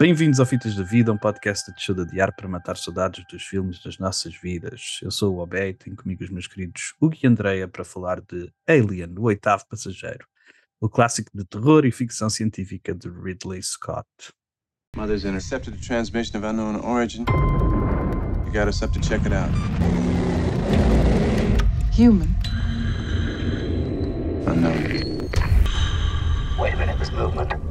Bem-vindos ao Fitas da Vida, um podcast te ajuda a adiar para matar saudades dos filmes das nossas vidas. Eu sou o Obé e tenho comigo os meus queridos Hugo e Andreia para falar de Alien, o oitavo passageiro, o clássico de terror e ficção científica de Ridley Scott. Mother's intercepted a transmission of unknown origin. You got us up to check it out. Human. Unknown. Wait a minute, this movement.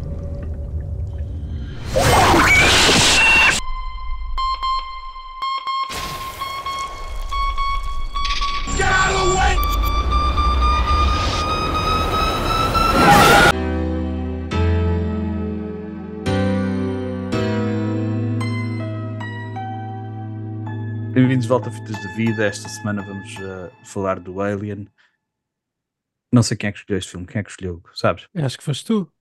Bem-vindos de volta a Fitas de Vida. Esta semana vamos uh, falar do Alien. Não sei quem é que escolheu este filme. Quem é que escolheu? Sabes? Acho que foste tu.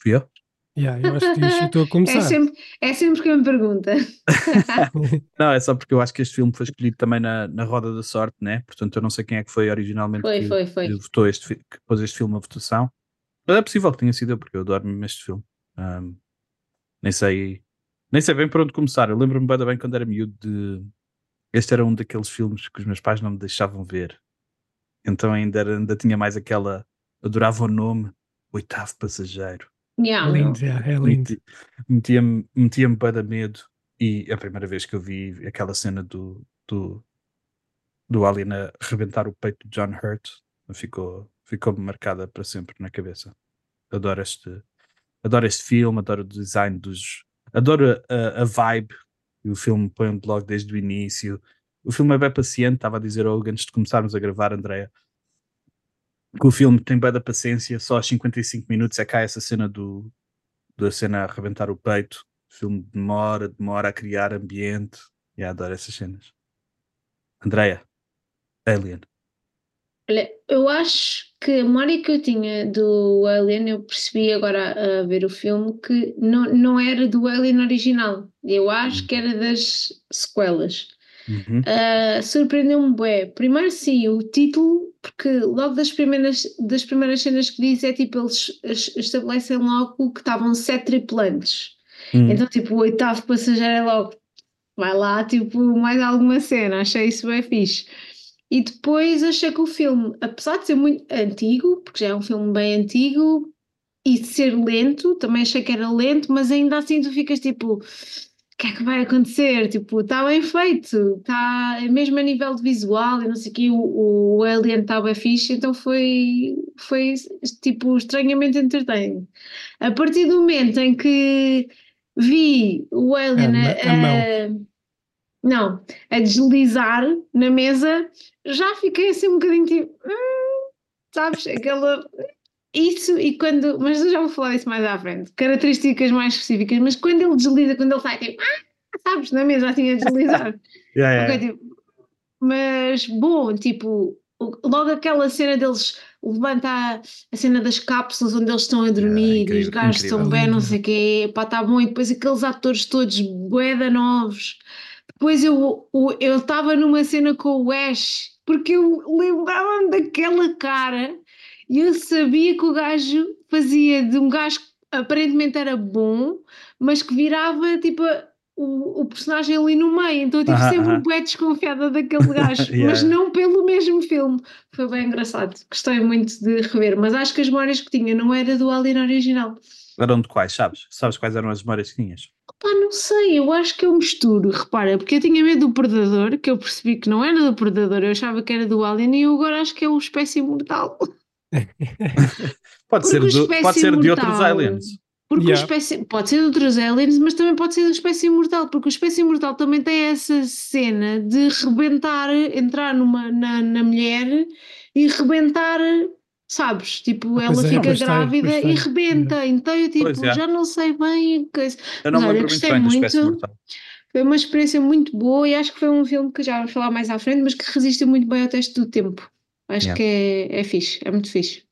Fui eu? Yeah, eu acho que tu a começar. É sempre, é sempre que me pergunta. Não, é só porque eu acho que este filme foi escolhido também na, na roda da sorte, né? Portanto, eu não sei quem é que foi originalmente Foi, que, foi, foi. que votou este, que pôs este filme à votação. Mas é possível que tenha sido eu, porque eu adoro mesmo este filme. Ahm, nem sei nem sei bem por onde começar. Eu lembro-me bem, bem quando era miúdo de. Este era um daqueles filmes que os meus pais não me deixavam ver. Então ainda, era- ainda tinha mais aquela. Adorava o nome, Oitavo Passageiro. Yeah, É lindo, yeah, é lindo. Meti- Metia-me metia bem de medo. E a primeira vez que eu vi aquela cena do, do, do Alien a rebentar o peito de John Hurt ficou, ficou marcada para sempre na cabeça. Adoro este, adoro este filme, adoro o design dos. Adoro a, a vibe que o filme põe logo desde o início. O filme é bem paciente, estava a dizer ao antes de começarmos a gravar, Andréa, que o filme tem bem da paciência, só aos 55 minutos é cá essa cena do, da cena a arrebentar o peito. O filme demora, demora a criar ambiente. E adoro essas cenas. Andréia, Alien. Olha, eu acho que a memória que eu tinha do Alien, eu percebi agora a ver o filme que não, não era do Alien original. Eu acho que era das sequelas. Uhum. Ah, Surpreendeu-me bué. Primeiro sim, o título, porque logo das primeiras, das primeiras cenas que diz é tipo, eles es- estabelecem logo que estavam sete tripulantes. Hum. Então, tipo, o oitavo passageiro é logo, vai lá, tipo, mais alguma cena, achei isso bem fixe. E depois achei que o filme, apesar de ser muito antigo, porque já é um filme bem antigo, e ser lento, também achei que era lento, mas ainda assim tu ficas tipo, que é que vai acontecer? Tipo, está bem feito, está mesmo a nível de visual e não sei o quê, o, o Alien está bem fixe, então foi, foi tipo estranhamente entretém. A partir do momento em que vi o Alien a a- não, a deslizar na mesa, já fiquei assim um bocadinho tipo, "Hum", sabes, aquela. Isso, e quando. Mas eu já vou falar isso mais à frente, características mais específicas, mas quando ele desliza, quando ele sai tipo, "Ah", sabes, na mesa já tinha a deslizar. Yeah, yeah, Ok, tipo, mas bom, tipo, logo aquela cena deles levanta a, a cena das cápsulas onde eles estão a dormir e os gajos estão bem, não sei o quê, pá, tá bom, e depois aqueles atores todos boeda novos. Depois eu o- eu estava numa cena com o Ash, porque eu lembrava-me daquela cara e eu sabia que o gajo fazia de um gajo que aparentemente era bom, mas que virava tipo o, o personagem ali no meio, então eu tive sempre um bué desconfiada daquele gajo, Yeah. mas não pelo mesmo filme. Foi bem engraçado, gostei muito de rever, mas acho que as memórias que tinha não era do Alien original. Eram de quais, sabes? Sabes quais eram as memórias que tinhas? Pá, não sei, eu acho que eu misturo, repara, porque eu tinha medo do Predador, que eu percebi que não era do Predador, eu achava que era do Alien e eu agora acho que é o Espécie Mortal. Pode ser, do- pode ser de outros aliens. Porque Yeah. espécie, pode ser de outros aliens, mas também pode ser do espécie imortal, porque o espécie imortal também tem essa cena de rebentar, entrar numa, na, na mulher e rebentar, sabes? Tipo, Ah, ela é, fica grávida e rebenta. Então eu tipo, é. já não sei bem. coisa. Eu não Mas olha, gostei bem muito. Foi uma experiência muito boa e acho que foi um filme que já vamos falar mais à frente, mas que resistiu muito bem ao teste do tempo. Acho Yeah. que é, é fixe, é muito fixe.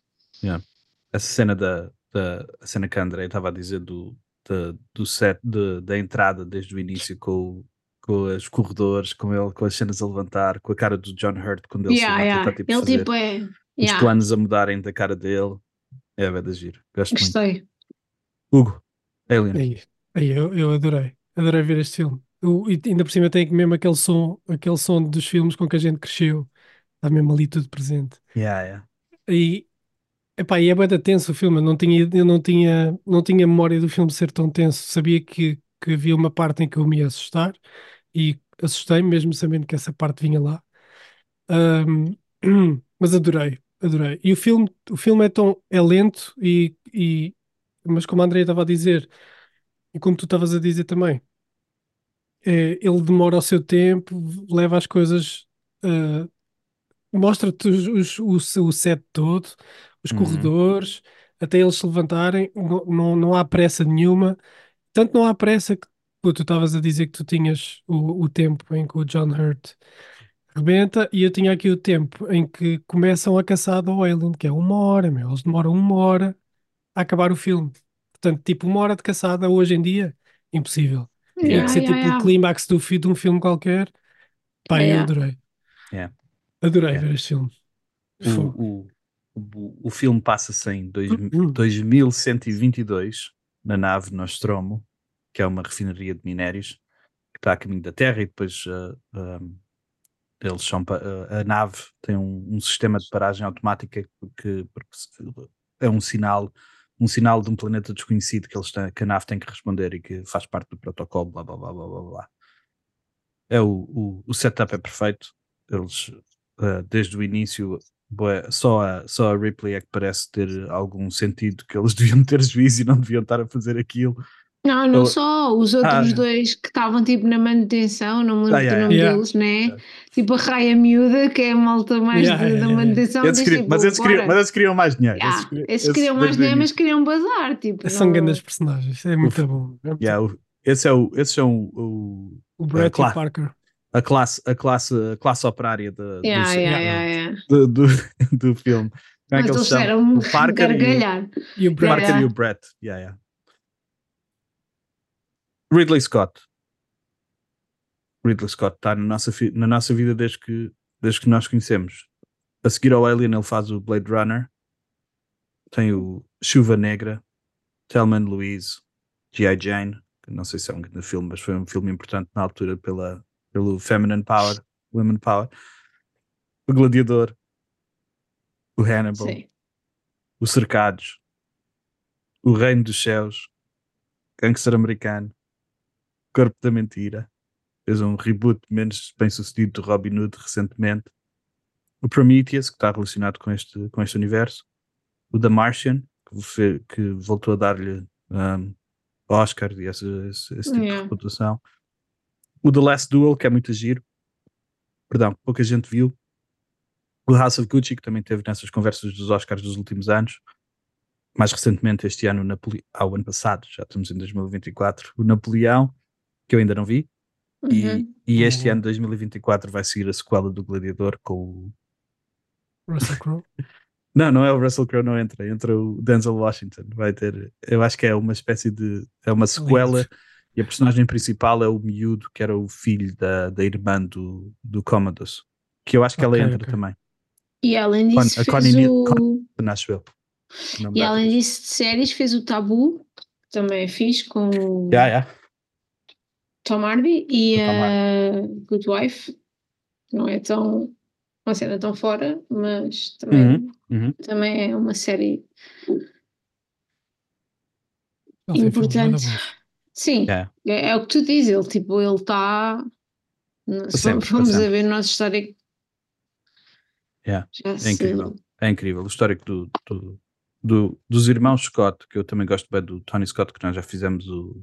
Essa cena da, da a cena que a André estava a dizer do, da- do set de- da entrada desde o início com, com os corredores, com ele, com as cenas a levantar, com a cara do John Hurt quando ele Yeah, se levanta, yeah. tá, tipo, a Ele tipo é. os Yeah, planos a mudarem da cara dele. É, vai da giro. Gosto muito. gostei. Hugo, Alien. Aí, Aí eu, eu adorei, adorei ver este filme. O- e ainda por cima tem mesmo aquele som, aquele som dos filmes com que a gente cresceu. Está mesmo ali tudo presente. Yeah, yeah. E, epá, e é bem tenso o filme. Eu não tinha, eu não tinha, não tinha memória do filme ser tão tenso. Sabia que, que havia uma parte em que eu me ia assustar e assustei-me, mesmo sabendo que essa parte vinha lá. Ahm, mas adorei, adorei. E o filme, o filme é tão é lento e, e mas como a Andrea estava a dizer, e como tu estavas a dizer também, é, ele demora o seu tempo, leva as coisas, ah, mostra-te os- os- o, o set todo, os Uhum. corredores, até eles se levantarem, não, não, não há pressa nenhuma. Tanto não há pressa que pô, tu estavas a dizer que tu tinhas o, o tempo em que o John Hurt rebenta, e eu tinha aqui o tempo em que começam a caçada ao Alien, que é uma hora, meu. Eles demoram uma hora a acabar o filme. Portanto, tipo, uma hora de caçada hoje em dia, impossível. Tinha Yeah, que ser yeah, tipo yeah. o clímax do de um filme qualquer. Pá, eu Yeah. adorei. Yeah. Adorei Yeah. ver este filme. O, o, o, o filme passa-se em dois, Uhum. 2122 na nave Nostromo, que é uma refinaria de minérios que está a caminho da Terra e depois ah, eles são ah, a nave tem um, um sistema de paragem automática que, se- é um sinal um sinal de um planeta desconhecido que eles têm, que a nave tem que responder e que faz parte do protocolo blá blá blá blá blá blá é o, o, o setup é perfeito eles ah, desde o início bué, só a, só a Ripley é que parece ter algum sentido que eles deviam ter juízo e não deviam estar a fazer aquilo Não, não só, os outros Ah. dois que estavam tipo na manutenção, não me lembro Ah, do yeah, nome yeah. deles, né? Yeah. Tipo a raia miúda, que é a malta mais Yeah, de- yeah, da manutenção. Eles queriam- tipo, mas, eles queriam, mas eles queriam mais dinheiro Yeah, Esses queriam- Esses queriam mais o dinheiro, mas queriam bazar. Tipo, São não- grandes personagens. É muito bom. É muito bom. o- esse é o, esses são o, O Brett claro. o Parker. A, classe, a, classe, a classe operária do, Yeah, yeah, Yeah. yeah, yeah. do, do, do filme. Como é Mas que eles chamam? eram O Parker, e gargalhar. E o o Brett. Parker Yeah. e o Brett. Yeah, yeah. Ridley Scott. Ridley Scott está na nossa, na nossa vida desde que, desde que nós conhecemos. A seguir ao Alien, ele faz o Blade Runner, tem o Chuva Negra, Thelma and Louise, G.I. Jane, que não sei se é um grande filme, mas foi um filme importante na altura pela, pelo Feminine Power, Women Power. O Gladiador, o Hannibal, Sim. o Cercados, o Reino dos Céus, Gangster Americano, Corpo da Mentira, fez um reboot menos bem sucedido do Robin Hood recentemente, o Prometheus, que está relacionado com este, com este universo, o The Martian, que voltou a dar-lhe um, Oscar e esse, esse- esse tipo Yeah. de reputação, o The Last Duel, que é muito giro, perdão, pouca gente viu, o House of Gucci, que também teve nessas conversas dos Oscars dos últimos anos, mais recentemente este ano, o Napole... ah, o ano passado, já estamos em 2024, o Napoleão, que eu ainda não vi, e, Uhum. e este Uhum. ano, 2024, vai seguir a sequela do Gladiador com o. Russell Crowe. Não, não é o Russell Crowe, não entra, entra o Denzel Washington. Vai ter, eu acho que é uma espécie de. É uma sequela e a personagem principal é o miúdo, que era o filho da, da irmã do, do Commodus, que eu acho que ela Ok, entra ok. também, E além disso, a fez Connie Ni- o... O nome E além disso, de séries, fez o Tabu, que também é fixe, com o Yeah, yeah. Tom Hardy e a Good Wife. Não é tão uma cena tão fora, mas também, Uhum, uhum. também é uma série filmes Importante. Sim, Yeah. é, é o que tu dizes, ele tipo, ele está. Sempre, para a ver a nossa história. Yeah, É incrível. É incrível. O histórico do, do, do- dos irmãos Scott, que eu também gosto bem do Tony Scott, que nós já fizemos o.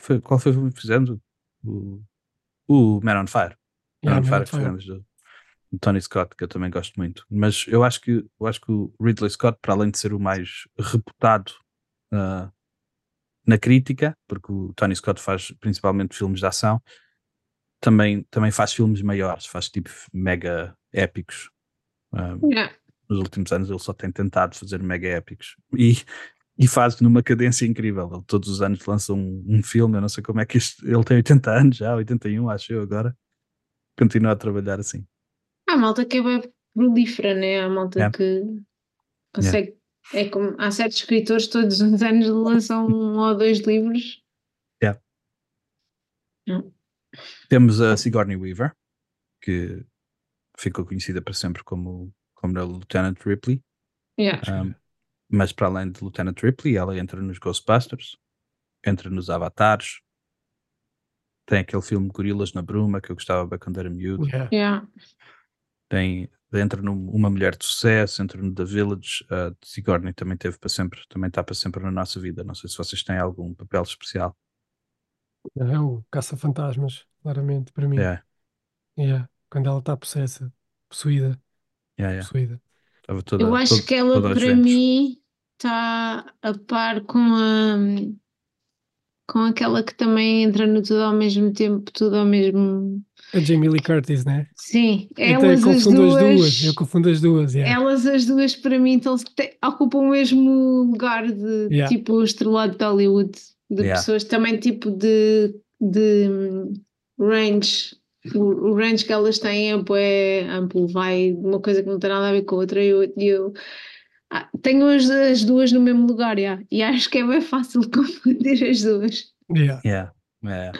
Foi, qual foi o filme que fizemos? O, o Man on Fire. Man Yeah, on Man Fire on que Fire. fizemos do, do Tony Scott, que eu também gosto muito. Mas eu acho que eu acho que o Ridley Scott, para além de ser o mais reputado ah, na crítica, porque o Tony Scott faz principalmente filmes de ação, também, também faz filmes maiores, faz tipo mega épicos. Ah, Yeah. nos últimos anos ele só tem tentado fazer mega épicos e, e faz numa cadência incrível. Ele todos os anos lança um, um filme, eu não sei como é que isto, ele tem 80 anos já, 81 acho eu agora, continua a trabalhar assim. Há malta que é bem prolífera, né? Há malta Yeah. que consegue. É como há certos escritores todos os anos lançam um ou dois livros Hum. Temos a Sigourney Weaver, que ficou conhecida para sempre como, como a Lieutenant Ripley. Yeah. Um, mas para além de Lieutenant Ripley, ela entra nos Ghostbusters, entra nos Avatares, tem aquele filme Gorilas na Bruma que eu gostava bem quando era miúdo. Yeah. Yeah. Tem, entra numa mulher de sucesso, entra no The Village. A Sigourney também teve para sempre, também está para sempre na nossa vida. Não sei se vocês têm algum papel especial. É o caça-fantasmas, claramente, para mim. Yeah, Yeah. Quando ela está possessa, possuída, yeah, yeah. possuída. Toda, Eu acho todo- que ela, para mim, está a par com a. com aquela que também entra no tudo ao mesmo tempo, tudo ao mesmo. A Jamie Lee Curtis, né? Sim, Então, elas eu as confundo duas. as duas. Eu confundo as duas, yeah. Elas as duas, para mim, então, te- ocupam o mesmo lugar de Yeah. tipo estrelado de Hollywood, de Yeah. pessoas também tipo de, de hum, range. O, o range que elas têm é amplo, vai de uma coisa que não tem nada a ver com a outra. E eu, e eu ah, tenho as, as duas no mesmo lugar, yeah. e acho que é bem fácil confundir as duas. Yeah. Yeah, yeah.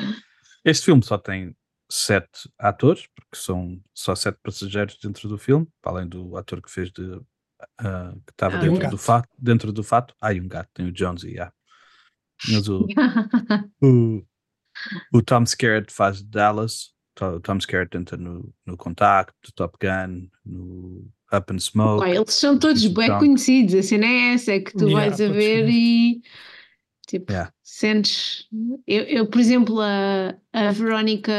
Este filme só tem sete atores, porque são só sete passageiros dentro do filme, para além do ator que fez de ah, que estava Ah, e um dentro do fato, dentro do fato. Ah, e um gato, tem o Jonesy, yeah. Mas o, o, o Tom Skerritt faz Dallas, Tom Skerritt entra no, no Contacto, Top Gun, no Up and Smoke. Eles são todos bem conhecidos, a cena é essa, é que tu Yeah, vais a ver e tipo, Yeah. sentes. Eu, eu, por exemplo, a, a Verónica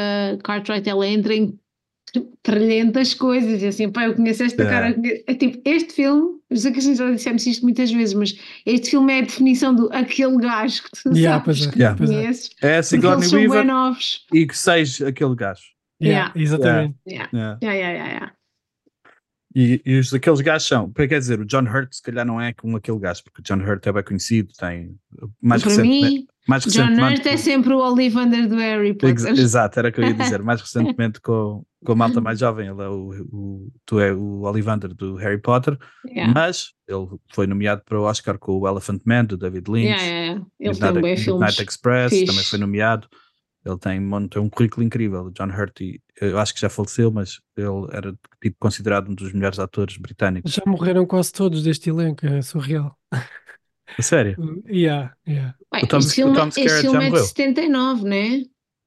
Cartwright, ela entra em 300 coisas e assim, pá, eu conheço esta Yeah. cara. conheço- É tipo, este filme, eu sei que a gente já dissemos isto muitas vezes, mas este filme é a definição do aquele gajo que tu Yeah, sabes é, que Yeah. é. conheces, É a Sigourney eles são bem Weaver novos. e que seja aquele gajo. Yeah, Yeah. Exatamente. Yeah. Yeah. Yeah, yeah, yeah, yeah. E, e os, aqueles gajos são, quer dizer, o John Hurt se calhar não é como aquele gajo, porque o John Hurt é bem conhecido, tem mais Para recentemente, mim, mais John recentemente Hurt é sempre o Ollivander do Harry Ex- Potter. Exato, era o que eu ia dizer. Mais recentemente com, com a malta mais jovem, ele é o, o- tu é o Ollivander do Harry Potter, Yeah. mas ele foi nomeado para o Oscar com o Elephant Man do David Lynch. Yeah, yeah, yeah. Ele Midnight, tem bem Midnight filmes. Express fixe. também foi nomeado. Ele tem, tem um currículo incrível. O John Hurt, e- eu acho que já faleceu, mas ele era tipo, considerado um dos melhores atores britânicos. Já morreram quase todos deste elenco, é surreal. A sério? Yeah, yeah, Bem, O Tom- este o filme, Tom Skerritt filme já é de morreu. 79, né?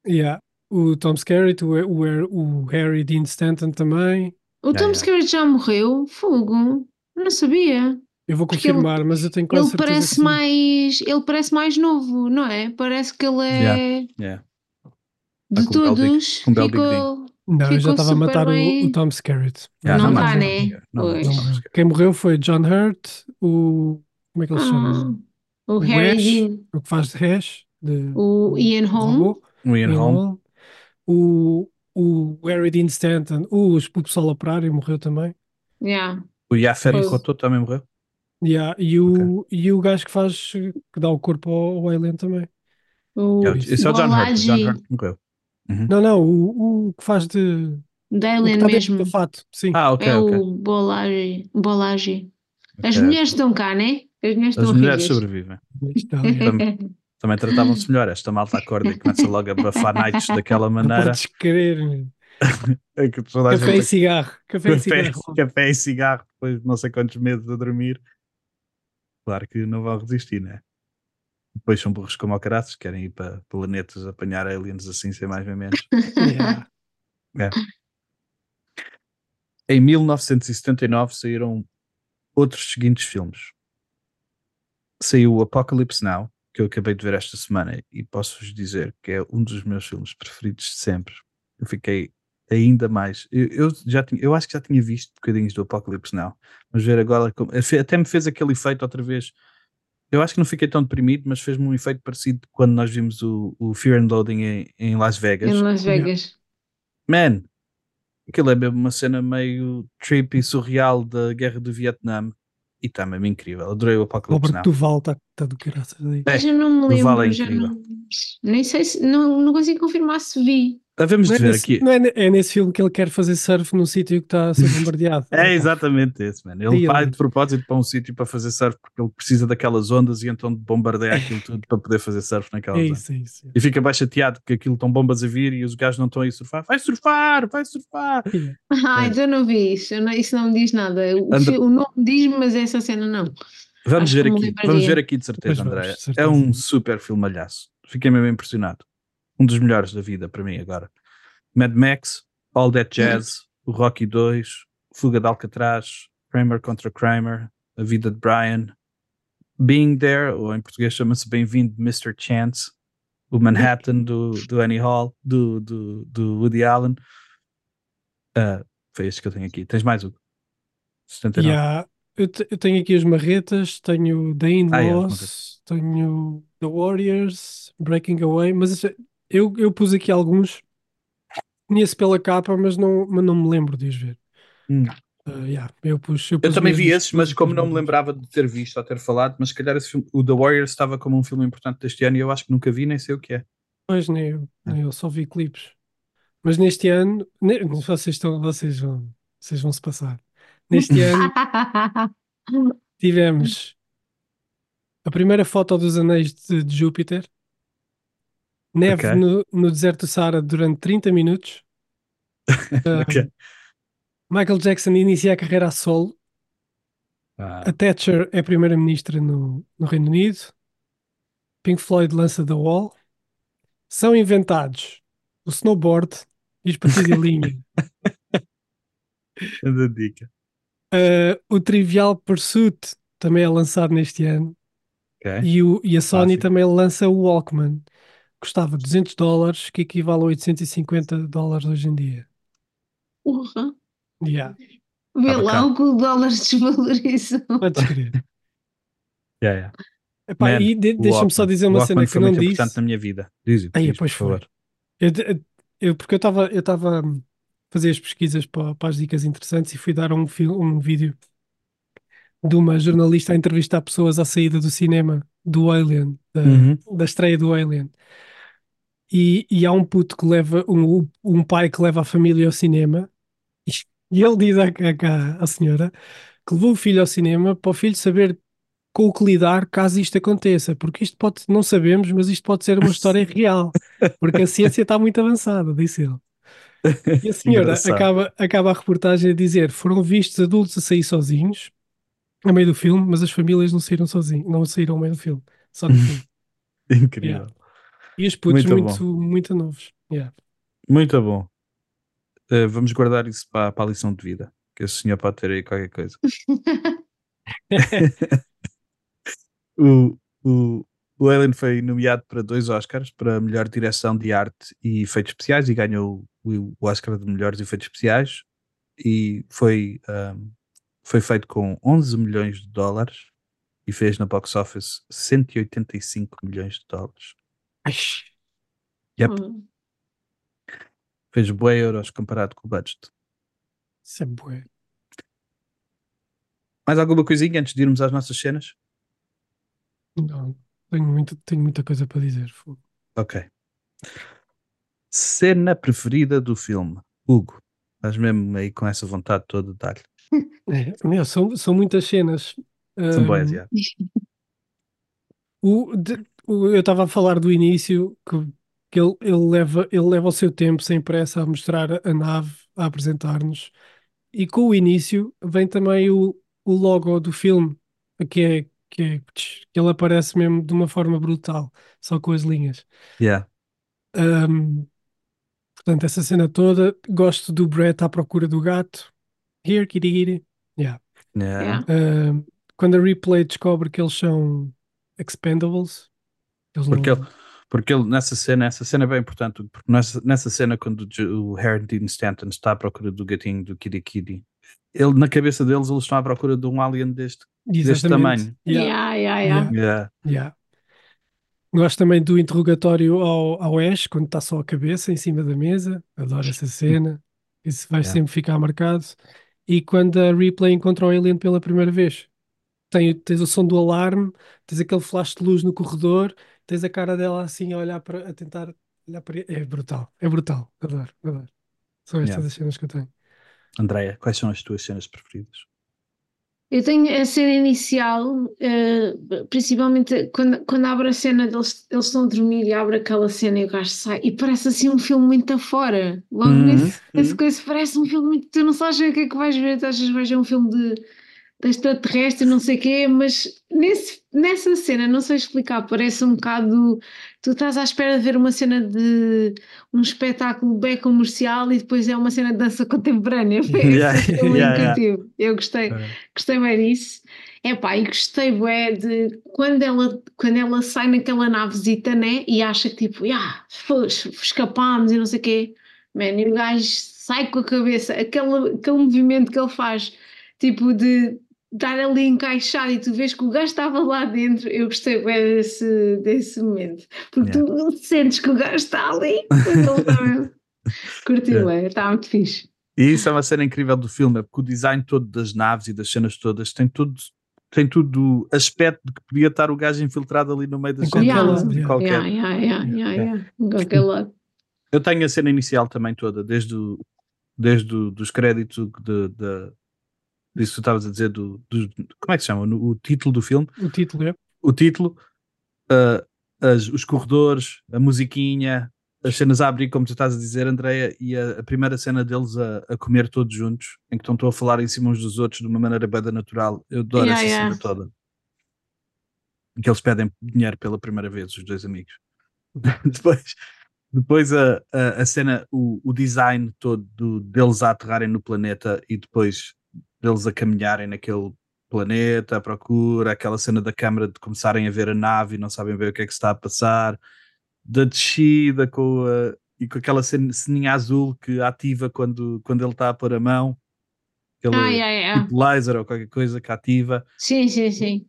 yeah. O Tom Skerritt, o, o, o Harry Dean Stanton também. O Tom yeah. Skerritt já morreu? Fogo. Não sabia. Eu vou Porque ele- confirmar, mas eu tenho quase Ele certeza parece mais. Ele parece mais novo, não é? Parece que ele é. Yeah, Yeah. De Ah, Bell Big- todos. Bell ficou... Não, eu já estava a matar o, bem. o Tom Skerritt. Yeah, Não não tá, mais- né? não, Pois. não Não. Quem morreu foi John Hurt, o. Como é que ele se chama? Ah, o O Harry Ash. Dean, O que faz de Hash. De, o Ian Holm. O Ian Holm. O, o Harry Dean Stanton, o, o pessoal operário morreu também. Yeah. O Yaferi Pois. Roto também morreu. Yeah, e, o, e o gajo que faz, que dá o corpo ao, ao Alien também. O Yeah, Esse é o John Hurt. John Hurt morreu. Não, não, o, o que faz de. O que Alien está dentro mesmo. fato, sim. Ah, ok, é ok. o Bolaji. Bolaji. As mulheres estão cá, né? As mulheres As mulheres sobrevivem. Também, também tratavam-se melhor. Esta malta acorda e começa logo a bafar nights daquela maneira. podes crer. É que toda Café e cigarro. Café e cigarro. café e cigarro depois de não sei quantos meses a dormir. Claro que não vão resistir, né? Depois são burros como o caraças, querem ir para planetas apanhar aliens assim, sem mais nem menos. Yeah. Em 1979 saíram outros seguintes filmes. Saiu o Apocalypse Now, que eu acabei de ver esta semana e posso-vos dizer que é um dos meus filmes preferidos de sempre. Eu fiquei ainda mais. Eu, eu já tinha, eu acho que já tinha visto bocadinhos do Apocalypse Now, mas ver agora como- até me fez aquele efeito outra vez. Eu acho que não fiquei tão deprimido, mas fez-me um efeito parecido quando nós vimos o, o Fear and Loading em, em Las Vegas. Em Las Vegas. Man, aquilo é mesmo uma cena meio trippy, surreal da guerra do Vietnã e está mesmo incrível. Adorei o Apocalypse Robert Now. Duval está tá do caraças aí. É, Mas eu não me é lembro, já incrível. não, nem sei se, não, não consigo confirmar se vi. Havemos Não de é, ver nesse, aqui. não é, é nesse filme que ele quer fazer surf num sítio que está a ser bombardeado. É exatamente esse, mano. Ele vai de propósito para um sítio para fazer surf porque ele precisa daquelas ondas e então bombardeia aquilo tudo para poder fazer surf naquela É zona. isso, é isso. E fica bem chateado porque aquilo estão bombas a vir e os gajos não estão aí a surfar. Vai surfar, vai surfar. Ah, É. então eu não vi isso. Eu não- isso não me diz nada. O, o nome diz-me, mas essa cena não. Vamos Acho ver aqui, vamos ver aqui de certeza, André. É um super filmalhaço. Fiquei mesmo impressionado. Um dos melhores da vida para mim agora. Mad Max, All That Jazz, o Rocky 2, Fuga de Alcatraz, Kramer contra Kramer, A Vida de Brian, Being There, ou em português chama-se Bem-vindo Mr. Chance, o Manhattan do, do Annie Hall, do, do, do Woody Allen. Ah, foi este que eu tenho aqui. Tens mais um? 79. E há- eu, te- eu tenho aqui as marretas, tenho The Ah, é, In-Laws, tenho The Warriors, Breaking Away, mas eu, eu pus aqui alguns, conheço pela capa, mas não, mas não me lembro de os ver. Hum. Ah, yeah, eu, pus, eu, Eu pus também vi mesmo esses, mas os como não me lembrava de ter visto ou ter falado, mas se calhar esse filme, o The Warriors estava como um filme importante deste ano e eu acho que nunca vi, nem sei o que é. Pois nem eu, nem eu só vi clipes. Mas neste ano, ne- vocês estão, vocês vão, vocês vão se passar. Neste ano tivemos a primeira foto dos anéis de, de Júpiter, neve Ok. no, no deserto do Saara durante 30 minutos, Ah. Michael Jackson inicia a carreira a solo, Ah, a Thatcher é primeira-ministra no, no Reino Unido, Pink Floyd lança The Wall, são inventados o snowboard e os patins em linha. anda dica. Uh, o Trivial Pursuit também é lançado neste ano Ok. e, o- e a Sony Fácil. também lança o Walkman. Custava 200 dólares, que equivale a 850 dólares hoje em dia. Porra. Yeah, Vê lá cá. o que o dólar desvalorizou. podes crer. Yeah, yeah. Epá, Man, e de- o deixa-me só dizer uma cena que eu não muito disse. importante na minha vida. Diz, Aí, diz, pois por favor. Eu, eu- porque eu estava eu estava a fazer as pesquisas para, para as dicas interessantes e fui dar um, fil- um vídeo de uma jornalista a entrevistar pessoas à saída do cinema do Alien, da, Uhum. da estreia do Alien. E, e há um puto que leva, um, um pai que leva a família ao cinema e, ele diz à, à, à senhora que levou o filho ao cinema para o filho saber com o que lidar caso isto aconteça, porque isto pode, não sabemos, mas isto pode ser uma história real, porque a ciência está muito avançada, disse ele. E a senhora Engraçado. acaba, acaba a reportagem a dizer: foram vistos adultos a sair sozinhos a meio do filme, mas as famílias não saíram sozinhos, não saíram ao meio do filme, só no filme. Incrível. Yeah. E os putos Muito muito, muito, novos. Yeah. Muito bom. Eh, vamos guardar isso para, para a lição de vida. Que esse senhor pode ter aí qualquer coisa. o, o, o Alien foi nomeado para dois Oscars, para melhor direção de arte e efeitos especiais, e ganhou o, o Oscar de melhores efeitos especiais. E foi, ahm, foi feito com 11 milhões de dólares e fez na box office 185 milhões de dólares. Yep. Hum. Fez bué euros comparado com o budget. Isso é bué. Mais alguma coisinha antes de irmos às nossas cenas? Não, tenho, muito, tenho muita coisa para dizer. fogo. Ok. Cena preferida do filme? Hugo, estás mesmo aí com essa vontade toda de dar-lhe. É, meu, são, são muitas cenas. São Ahm, boas, já. O, de- eu estava a falar do início que, que ele, ele leva, ele leva o seu tempo sem pressa a mostrar a nave, a apresentar-nos. E com o início vem também o, o logo do filme, que é, que é que ele aparece mesmo de uma forma brutal, só com as linhas. Yeah. Ahm, portanto, essa cena toda, gosto do Brett à procura do gato. Here, kitty, kitty. Yeah. Yeah. Ahm, quando a Replay descobre que eles são expendables, eles Porque, não... ele, porque ele, nessa cena, essa cena é bem importante, porque nessa, nessa cena, quando o, Dean Stanton está à procura do gatinho do Kitty Kitty, ele, na cabeça deles, eles estão à procura de um alien deste. deste tamanho. Yeah, Yeah, yeah, yeah. Yeah. yeah. Gosto também do interrogatório ao, ao Ash, quando está só a cabeça em cima da mesa. Adoro essa cena. Isso vai Yeah. sempre ficar marcado. E quando a Replay encontra o Alien pela primeira vez. Tem, tens o som do alarme, tens aquele flash de luz no corredor, tens a cara dela assim a olhar para a tentar Olha para- É brutal, é brutal. Adoro, adoro. São estas Yeah. as cenas que eu tenho. Andreia, quais são as tuas cenas preferidas? Eu tenho a cena inicial, eh, principalmente quando, quando abre a cena deles, eles estão a dormir e abre aquela cena e o gajo sai e parece assim um filme muito afora. Logo Uhum, nesse, nesse uhum. coisa parece um filme muito. Tu não sabes o que é que vais ver, tu achas que vais ver um filme de extraterrestre, não sei o quê, mas nesse, nessa cena, não sei explicar, parece um bocado. Tu estás à espera de ver uma cena de um espetáculo bem comercial e depois é uma cena de dança contemporânea. Foi Yeah, esse o feeling yeah, eu yeah. tive. Eu gostei gostei bem disso. Epá, e gostei bué de quando ela, quando ela sai naquela navezita, né? E acha que tipo, ah, escapámos e não sei o quê. Man, e o gajo sai com a cabeça, aquele, aquele movimento que ele faz, tipo de estar ali encaixado e tu vês que o gajo estava lá dentro. Eu gostei bué desse, desse momento. Porque tu sentes que o gajo está ali. quando ele está mesmo. Curti Yeah. está muito fixe. E isso é uma cena incrível do filme, é porque o design todo das naves e das cenas todas tem tudo, tem tudo aspecto de que podia estar o gajo infiltrado ali no meio das cenas. yeah. qualquer- Yeah, yeah, yeah, yeah, yeah. Qualquer lado. Eu tenho a cena inicial também toda, desde, o, desde o, dos créditos de, de, disso que tu estavas a dizer, do, do- como é que se chama? No- o título do filme, O título é. o título, ah, as- os corredores, a musiquinha, as cenas a abrir, como tu estás a dizer, Andreia, e a, a primeira cena deles a, a comer todos juntos, em que estão a falar em cima uns dos outros de uma maneira bem natural. Eu adoro Yeah, essa yeah. cena toda. Em que eles pedem dinheiro pela primeira vez, os dois amigos. depois depois a, a, a cena, o, o design todo do- deles a aterrarem no planeta e depois deles a caminharem naquele planeta à procura, aquela cena da câmara de começarem a ver a nave e não sabem bem o que é que está a passar, da descida com a, e com aquela cen- ceninha azul que ativa quando, quando ele está a pôr a mão, aquele tipo laser ou qualquer coisa que ativa. Sim, sim, sim.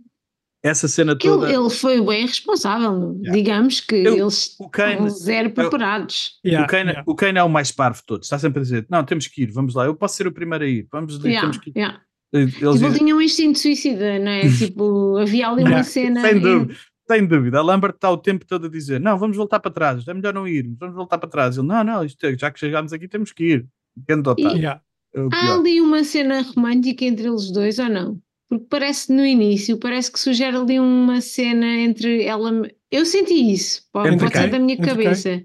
Essa cena Que ele, toda. ele foi bem responsável, Yeah. digamos que Eu- eles o Kane- estão zero preparados. Yeah, o, Kane, yeah. o Kane é o mais parvo de todos, está sempre a dizer: Não, temos que ir, vamos lá, eu posso ser o primeiro a ir, vamos, Yeah, temos que ir. yeah. Eles Tipo, dizem, tinha um instinto suicida, não é? tipo, havia ali uma Yeah, cena. sem em- dúvida, sem dúvida. A Lambert está o tempo todo a dizer: Não, vamos voltar para trás, é melhor não ir, vamos voltar para trás. Ele: Não, não, isto é- já que chegámos aqui, temos que ir. Grande otário. Yeah. É o Há ali uma cena romântica entre eles dois ou não? Porque parece no início, parece que sugere ali uma cena entre ela. Eu senti isso, pode, Entre pode ser quem? da minha Entre quem? cabeça.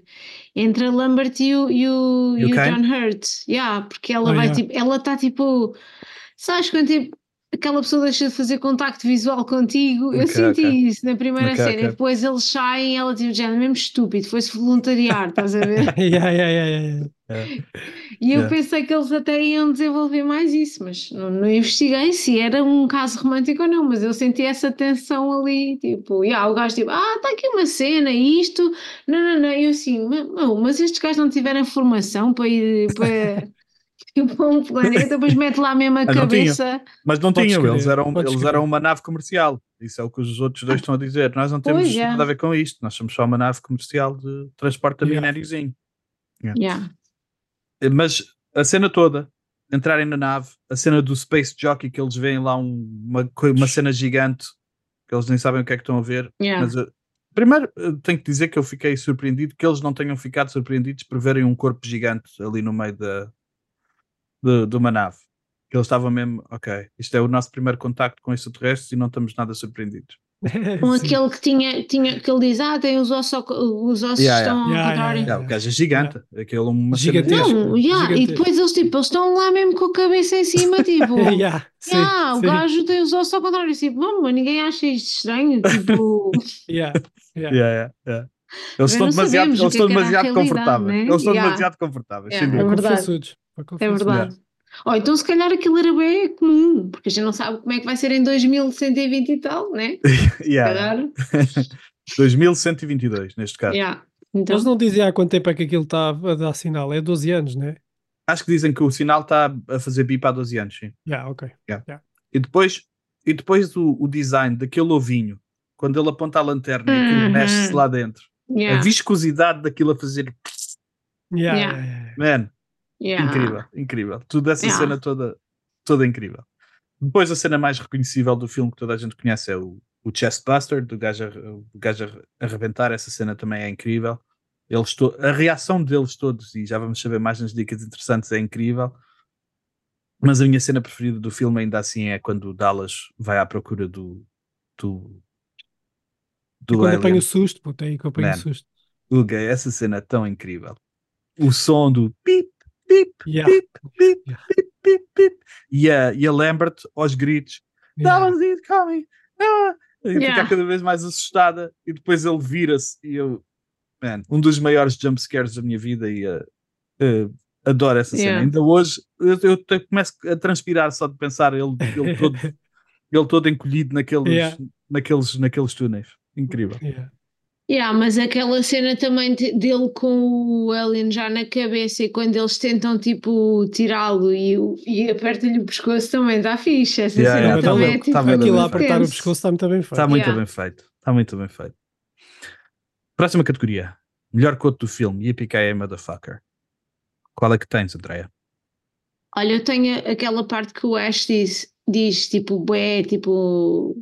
Entre a Lambert e o, e o, E o? John Hurt. Yeah, porque ela Oh, vai yeah. tipo, ela está tipo. Sabes quando tipo, aquela pessoa deixa de fazer contacto visual contigo? Eu Ok, senti ok. isso na primeira Ok, cena. E depois eles saem e ela tipo, já mesmo estúpido, foi-se voluntariar, estás a ver? Yeah, yeah, yeah, yeah, yeah. E eu Yeah. pensei que eles até iam desenvolver mais isso, mas não, não investiguei se era um caso romântico ou não, mas eu senti essa tensão ali, tipo, yeah, o gajo tipo, ah, está aqui uma cena, isto, não, não, não, e eu assim, "Ma- não, mas estes gajos não tiveram formação para ir para, para um planeta, depois mete lá mesmo a Mas não tinham. cabeça. Mas não Podes tinham, eles, eram, podes eles eram uma nave comercial. Isso é o que os outros dois estão a dizer. Nós não temos Pois, é. nada a ver com isto, nós somos só uma nave comercial de transporte de Yeah. minériozinho. Yeah. Mas a cena toda, entrarem na nave, a cena do Space Jockey, que eles veem lá um- uma, uma cena gigante, que eles nem sabem o que é que estão a ver. Yeah. Mas, eh, primeiro, eh, tenho que dizer que eu fiquei surpreendido que eles não tenham ficado surpreendidos por verem um corpo gigante ali no meio da, de, de uma nave. Que eles estavam mesmo, ok, isto é o nosso primeiro contacto com extraterrestres e não estamos nada surpreendidos. Com aquele que tinha, tinha, que ele diz, ah, tem os ossos, ao os ossos Yeah, estão ao Yeah, contrário. yeah, Yeah, o gajo é gigante, aquele uma cena Gigantesco. desse. Não, yeah, e Gigantesco. depois eles tipo, eles estão lá mesmo com a cabeça em cima, tipo, Yeah, sim, ah, o sim. gajo tem os ossos ao contrário, tipo, "Mano, mas ninguém acha isto estranho, tipo, Yeah, yeah. Yeah, yeah, yeah. Eles estão demasiado, sabemos o eles é estão demasiado confortáveis. né? Eles estão Yeah. demasiado confortáveis, Yeah. sem dúvida. verdade. confiançudos, para é verdade. Ou então se calhar aquilo era bem comum, porque a gente não sabe como é que vai ser em 2120 e tal, né? Se Yeah. calhar, 2122, neste caso. yeah. Então, Eles não dizem há quanto tempo é que aquilo está a dar sinal, é 12 anos, né? Acho que dizem que o sinal está a fazer bip há 12 anos, sim. Yeah, ok. E depois, e depois o, o design daquele ovinho, quando ele aponta a lanterna e aquilo Uhum. mexe-se lá dentro, yeah, a viscosidade daquilo a fazer. Yeah, Yeah. yeah, yeah. Man, yeah. incrível, incrível. Tudo essa Yeah. cena toda, toda incrível. Depois a cena mais reconhecível do filme que toda a gente conhece é o, o Chestbuster, do gajo, a- o gajo a arrebentar. Essa cena também é incrível. Eles to... A reação deles todos, e já vamos saber mais nas dicas interessantes, é incrível. Mas a minha cena preferida do filme ainda assim é quando o Dallas vai à procura do. do, do Quando apanho o susto, puta, aí que eu apanho o susto. O gay, essa cena é tão incrível. O som do pip, pip, Yeah. pip, pip, Yeah. pip, pip, pip. E a, e a Lambert aos gritos: Yeah. That was it coming! Ah! E fica Yeah. cada vez mais assustada. E depois ele vira-se. E eu, man, um dos maiores jumpscares da minha vida. E uh, uh, adoro essa cena. Yeah. Ainda hoje eu, eu te- começo a transpirar só de pensar ele, ele, todo, ele todo encolhido naqueles, Yeah. naqueles, naqueles túneis. Incrível. Yeah. Yeah, mas aquela cena também de- dele com o alien já na cabeça e quando eles tentam tipo tirá-lo e, e apertam-lhe o pescoço também está fixe. Essa Yeah, cena yeah, tá também bem- é tipo tá bem Aquilo a bem apertar o pescoço está muito bem feito. Está muito Yeah. bem feito. Está muito bem feito. Próxima categoria. Melhor quote do filme. Yippee Motherfucker. Qual é que tens, Andréia? Olha, eu tenho aquela parte que o Ash diz, diz tipo, bué, tipo,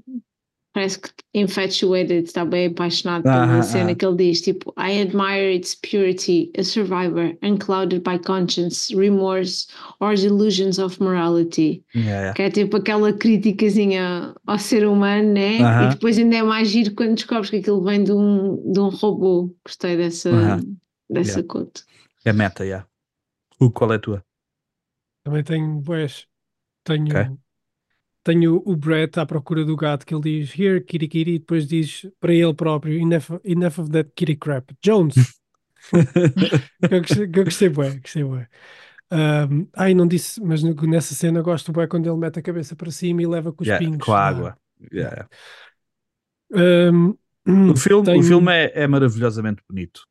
parece que infatuated, está bem apaixonado pela Aham, cena aham. que ele diz, tipo, I admire its purity, a survivor, unclouded by conscience, remorse, or delusions of morality. Yeah, Que é tipo aquela criticazinha ao ser humano, né? E depois ainda é mais giro quando descobres que aquilo vem de um, de um robô. Gostei dessa, dessa Yeah. quote. É meta, yeah. O qual é a tua? Também tenho, tenho, Ok. Tenho o Brett à procura do gato que ele diz Here, kitty kitty, e depois diz para ele próprio Enough, enough of that kitty crap. Jones! que eu gostei, que eu gostei bué, gostei bué. Um, ai, não disse, mas nessa cena gosto bué quando ele mete a cabeça para cima e leva com os Yeah, pingos. com a da- água. Yeah. Um, O filme, o tenho- filme é, é maravilhosamente bonito.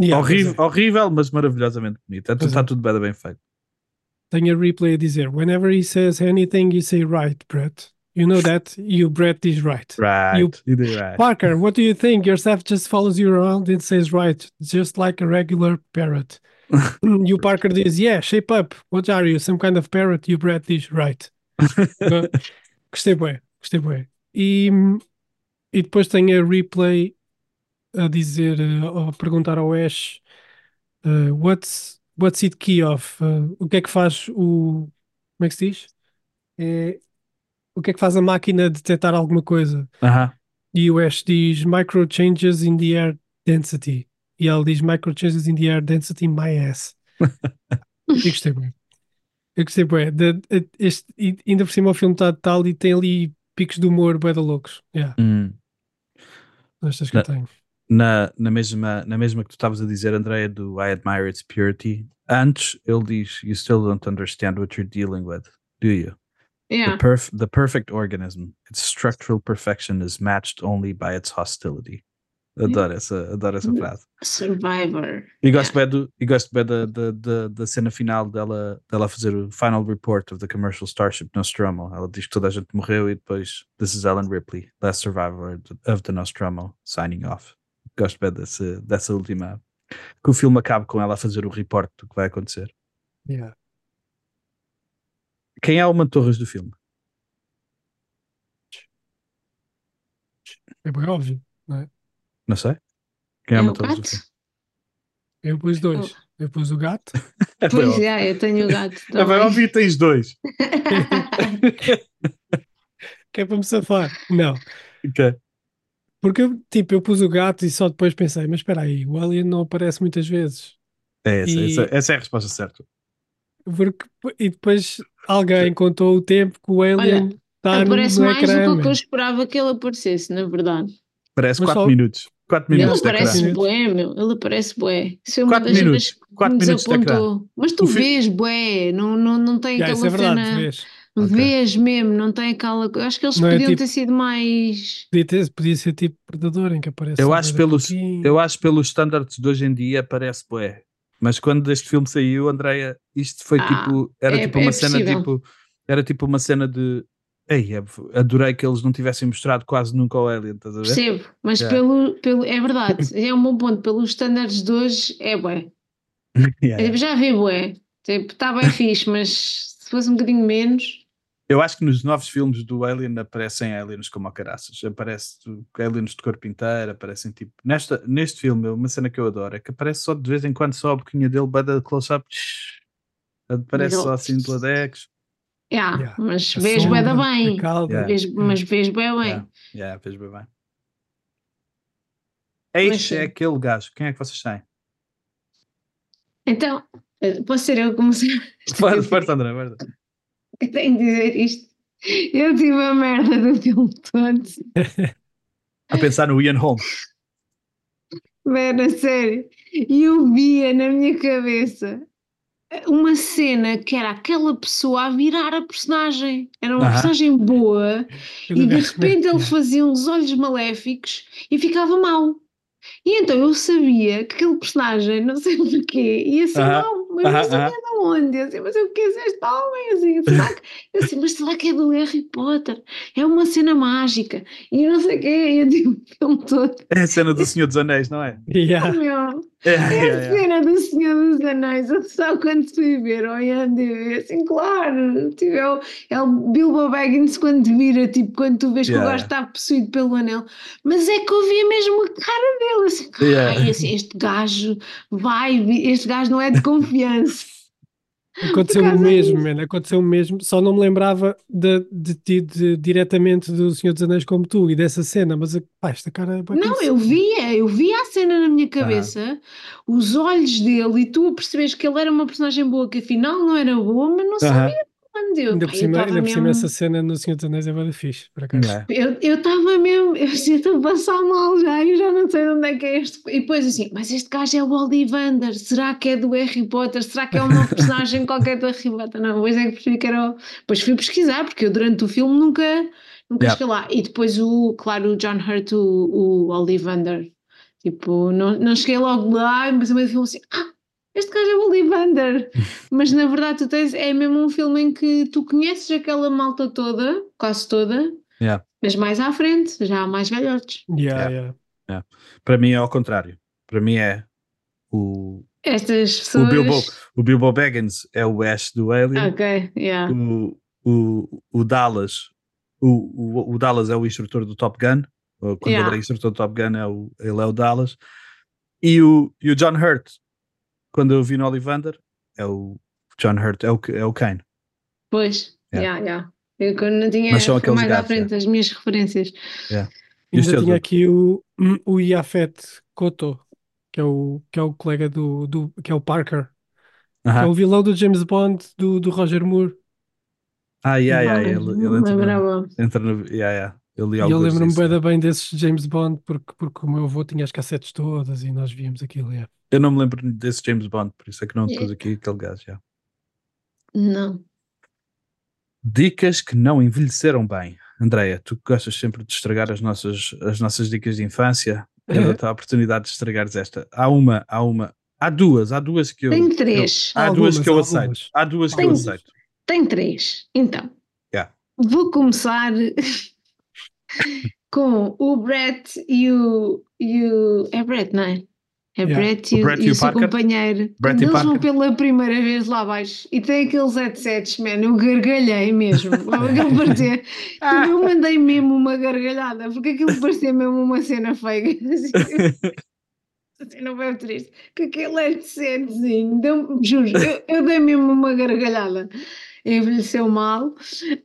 yeah, horrível, pois é. horrível, mas maravilhosamente bonito. Está é. tudo bem, bem feito. Tenho a replay a dizer Whenever he says anything, you say right, Brett. You know that? O Brett diz right. Right. You- You did right. Parker, what do you think? Your staff just follows you around and says right, just like a regular parrot. o Parker diz, yeah, shape up. What are you? Some kind of parrot? O Brett diz, right. Go- gostei bué, gostei bué. E, e depois tenho a replay a dizer, uh, a perguntar ao Ash, uh, what's, what's it key of? Uh, o que é que faz o... Como é que se diz? É, o que é que faz a máquina detectar alguma coisa? Aham. E o Ash diz micro changes in the air density. E ele diz micro changes in the air density my ass. Eu gostei bem. Eu gostei bem. De- este, e ainda por cima o filme está de tal e tem ali picos de humor bem loucos. Yeah, Hum. estas que eu tenho. Na, na, mesma, na mesma que tu estavas a dizer, Andréia, do I admire its purity, antes ele diz: You still don't understand what you're dealing with, do you? Yeah. The, perf the perfect organism, its structural perfection is matched only by its hostility. Adoro essa, adoro essa Hum. frase. Survivor. E gosto bem, do, e gosto bem da, da, da, da cena final dela, dela fazer o final report of the commercial starship Nostromo. Ela diz que toda a gente morreu e depois This is Ellen Ripley, last survivor of the Nostromo, signing off. Gosto bem desse, dessa última. Que o filme acabe com ela a fazer o report do que vai acontecer. Yeah. Quem é o Mantorras do filme? É bem óbvio. Não sei. Quem é, É o Mantorras do filme? Eu pus dois. Eu pus o gato. É Pois óbvio. é, eu tenho o gato É bem óbvio e tens dois. Que é para me safar. Não. Ok. Porque eu, tipo, eu pus o gato e só depois pensei, mas espera aí, o Alien não aparece muitas vezes. É essa, E- essa, essa é a resposta certa. Porque, e depois alguém contou o tempo que o Alien está Aparece no mais ecrã. do que o que eu esperava que ele aparecesse, na verdade. Parece Mas 4 só- minutos. 4 Ele minutos de ecrã. aparece bué, meu. Ele aparece bué. Isso é uma Quatro das minutos. que me minutos de ecrã. desapontou. Mas tu O fi- vês bué, não, não, não tem Yeah, isso é aquela verdade, cena... vês. Ok. Vês mesmo, não tem aquela... eu Acho que eles Não é podiam tipo- ter sido mais... Podia, ter- podia ser tipo Predador, em que aparece. Eu acho, pelos, eu acho pelos standards de hoje em dia parece bué. Mas quando este filme saiu, Andreia, isto foi Ah, tipo, era é- tipo é uma cena possível. tipo, era tipo uma cena de Ei, é- adorei que eles não tivessem mostrado quase nunca o Alien, estás a ver? Percebo, mas Yeah. pelo, pelo... É verdade, é um bom ponto. Pelos standards de hoje, é bué. Yeah. Já vi bué. Tipo, está bem fixe, mas se fosse um bocadinho menos... Eu acho que nos novos filmes do Alien aparecem aliens como a caraças. Aparece aliens de corpo inteiro, aparecem tipo. Nesta, neste filme, uma cena que eu adoro é que aparece só de vez em quando só a boquinha dele, bada close-up. Aparece só assim de ladex. Yeah, Yeah. Mas A vês da sombra, bem. calda. Yeah. Vês- mas vês bem bem. Yeah, yeah, fez bem bem. Sim. é aquele gajo. Quem é que vocês têm? Então, eh, posso ser eu como se Força, força, André, força. Eu tenho de dizer isto. Eu tive a merda do filme todo. A pensar no Ian Holmes. A sério. E eu via na minha cabeça uma cena que era aquela pessoa a virar a personagem. Era uma personagem boa e de repente ele fazia uns olhos maléficos e ficava mau. E então eu sabia que aquele personagem, não sei porquê, ia ser mau, mas não sabia aham. de onde. Eu assim, mas eu conheço este homem, assim, será que, eu assim, mas será que é do Harry Potter? É uma cena mágica. E não sei o quê, e eu digo o filme todo. É a cena do Senhor dos Anéis, não é? Yeah. Meu, É, é é, a é. cena do Senhor dos Anéis, eu só quando fui ver ao IMDb, assim, claro, tipo, é, o, é o Bilbo Baggins quando te vira, tipo, quando tu vês que Yeah, o gajo está possuído pelo anel, mas é que eu via mesmo a cara dele, assim, Yeah. assim, este gajo vai, este gajo não é de confiança. Aconteceu o mesmo, man. Aconteceu o mesmo. Só não me lembrava de, de, ti- de- diretamente do Senhor dos Anéis como tu e dessa cena, mas pá, esta cara é Não, eu via, eu via a cena na minha cabeça, os olhos dele, e tu percebes que ele era uma personagem boa, que afinal não era boa, mas não Aham. sabia quando eu. Ainda por cima, ainda por cima mesmo- essa cena no Senhor dos Anéis é bem fixe, por acaso. É. Eu estava mesmo, eu sinto a passar mal já, eu já não sei de onde é que é este. E depois assim, mas este gajo é o Ollivander, será que é do Harry Potter? Será que é uma personagem qualquer do Harry Potter? Não, pois é que percebi que era o. Depois fui pesquisar, porque eu durante o filme nunca, nunca Yeah. cheguei lá. E depois o, claro, o John Hurt, o, o Ollivander, tipo, não, não cheguei logo lá, mas a meio do filme assim, ah, este gajo é o Ollivander. mas na verdade tu tens, é mesmo um filme em que tu conheces aquela malta toda, quase toda, Yeah. mas mais à frente, já há mais velhotes. Yeah, yeah. Para mim é ao contrário. Para mim é o, Estas o, pessoas. Bilbo, o Bilbo Baggins é o Ash do Alien. Ok, yeah. O, o, o Dallas o, o, o Dallas é o instrutor do Top Gun. Quando Yeah. ele é instrutor do Top Gun, é o, ele é o Dallas. E o, e o John Hurt, quando eu vi no Ollivander, é o John Hurt, é o, é o Kane. Pois, Yeah. yeah, yeah. Eu quando não tinha Mas são fui aqueles mais à frente as minhas referências. E os Ainda tinha aqui o, o Iafet Koto, que é o, que é o colega do, do que é o Parker, que é o vilão do James Bond do, do Roger Moore. Ah, yeah, yeah, ele, ele entra, no, lembrava. entra no. Yeah, yeah. Eu li E eu lembro-me bem, bem desses James Bond, porque, porque o meu avô tinha as cassetes todas e nós víamos aquilo. yeah. Eu não me lembro desse James Bond, por isso é que não pus aqui aquele gajo. já. Não. Dicas que não envelheceram bem. Andréia, tu gostas sempre de estragar as nossas, as nossas dicas de infância, eu dou-te a oportunidade de estragares esta. Há uma, há uma, há duas, há duas que eu. Tenho que eu- três. há Algumas, duas que eu algumas. aceito. Há duas que eu Tenho- aceito. Tenho três. Então, Yeah. vou começar com o Brett e o, e o. É Brett, não é? É Yeah. Brett O e, o- Brett e e o o seu Parker? companheiro. Brett Quando eles vão pela primeira vez lá abaixo e tem aqueles headsets, man, eu gargalhei mesmo. Aquilo parecia. Ah. Eu mandei mesmo uma gargalhada, porque aquilo parecia mesmo uma cena feia. Assim, não foi triste. Com aquele headsetzinho, deu, juro, eu, eu dei mesmo uma gargalhada. Envelheceu mal.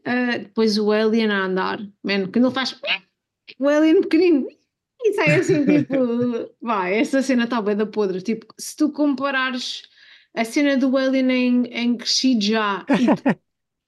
Ah, depois o Alien a andar, man, quando ele faz o Alien pequenino e sai assim, tipo, vai, essa cena está bem da podre. Tipo, se tu comparares a cena do Alien em, em crescido já e,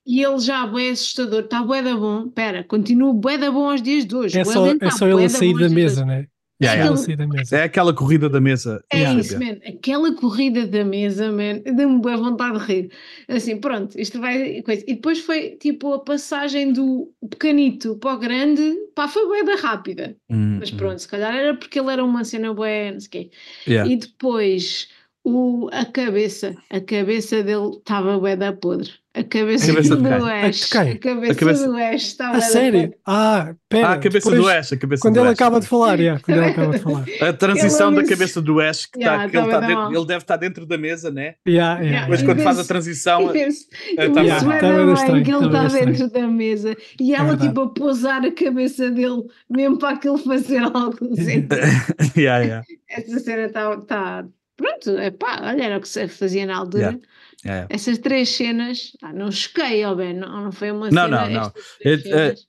e ele já bem assustador, está bué da bom. Pera, continua bué da bom aos dias de hoje. É só, Alien é tá só ele sair da mesa, né? Yeah, É mesa. É aquela corrida da mesa. É Yeah. isso, man. Aquela corrida da mesa, man, deu-me boa vontade de rir. Assim, pronto, isto vai. Coisa. E depois foi tipo a passagem do pequenito para o grande, pá, foi bué da rápida. Hum, Mas hum. pronto, se calhar era porque ele era uma cena bué, não sei o quê. Yeah. E depois o, a cabeça, a cabeça dele estava bué da podre. A cabeça, cabeça de do? Ash. A cabeça, A cabeça- do Ash estava A sério? Ah, pera. Ah, a cabeça depois, do Ash, a cabeça Quando do ele Ash. acaba de falar, yeah, quando ele acaba de falar. A transição da é cabeça do Ash, que, Yeah, tá, que ele, tá tá dentro- ele deve estar dentro da mesa, né? Yeah, yeah, yeah. quando faz a transição. É, Eu tá tá estranho, que ele tá está dentro da mesa e ela verdade. tipo a pousar a cabeça dele mesmo para aquilo fazer yeah, yeah, Essa cena está tá, pronto, é pá, olha, era o que se fazia na altura. Yeah. Essas três cenas, ah, não choquei, ó bem, não, não foi uma Não, cena. não, não. É- é- cenas.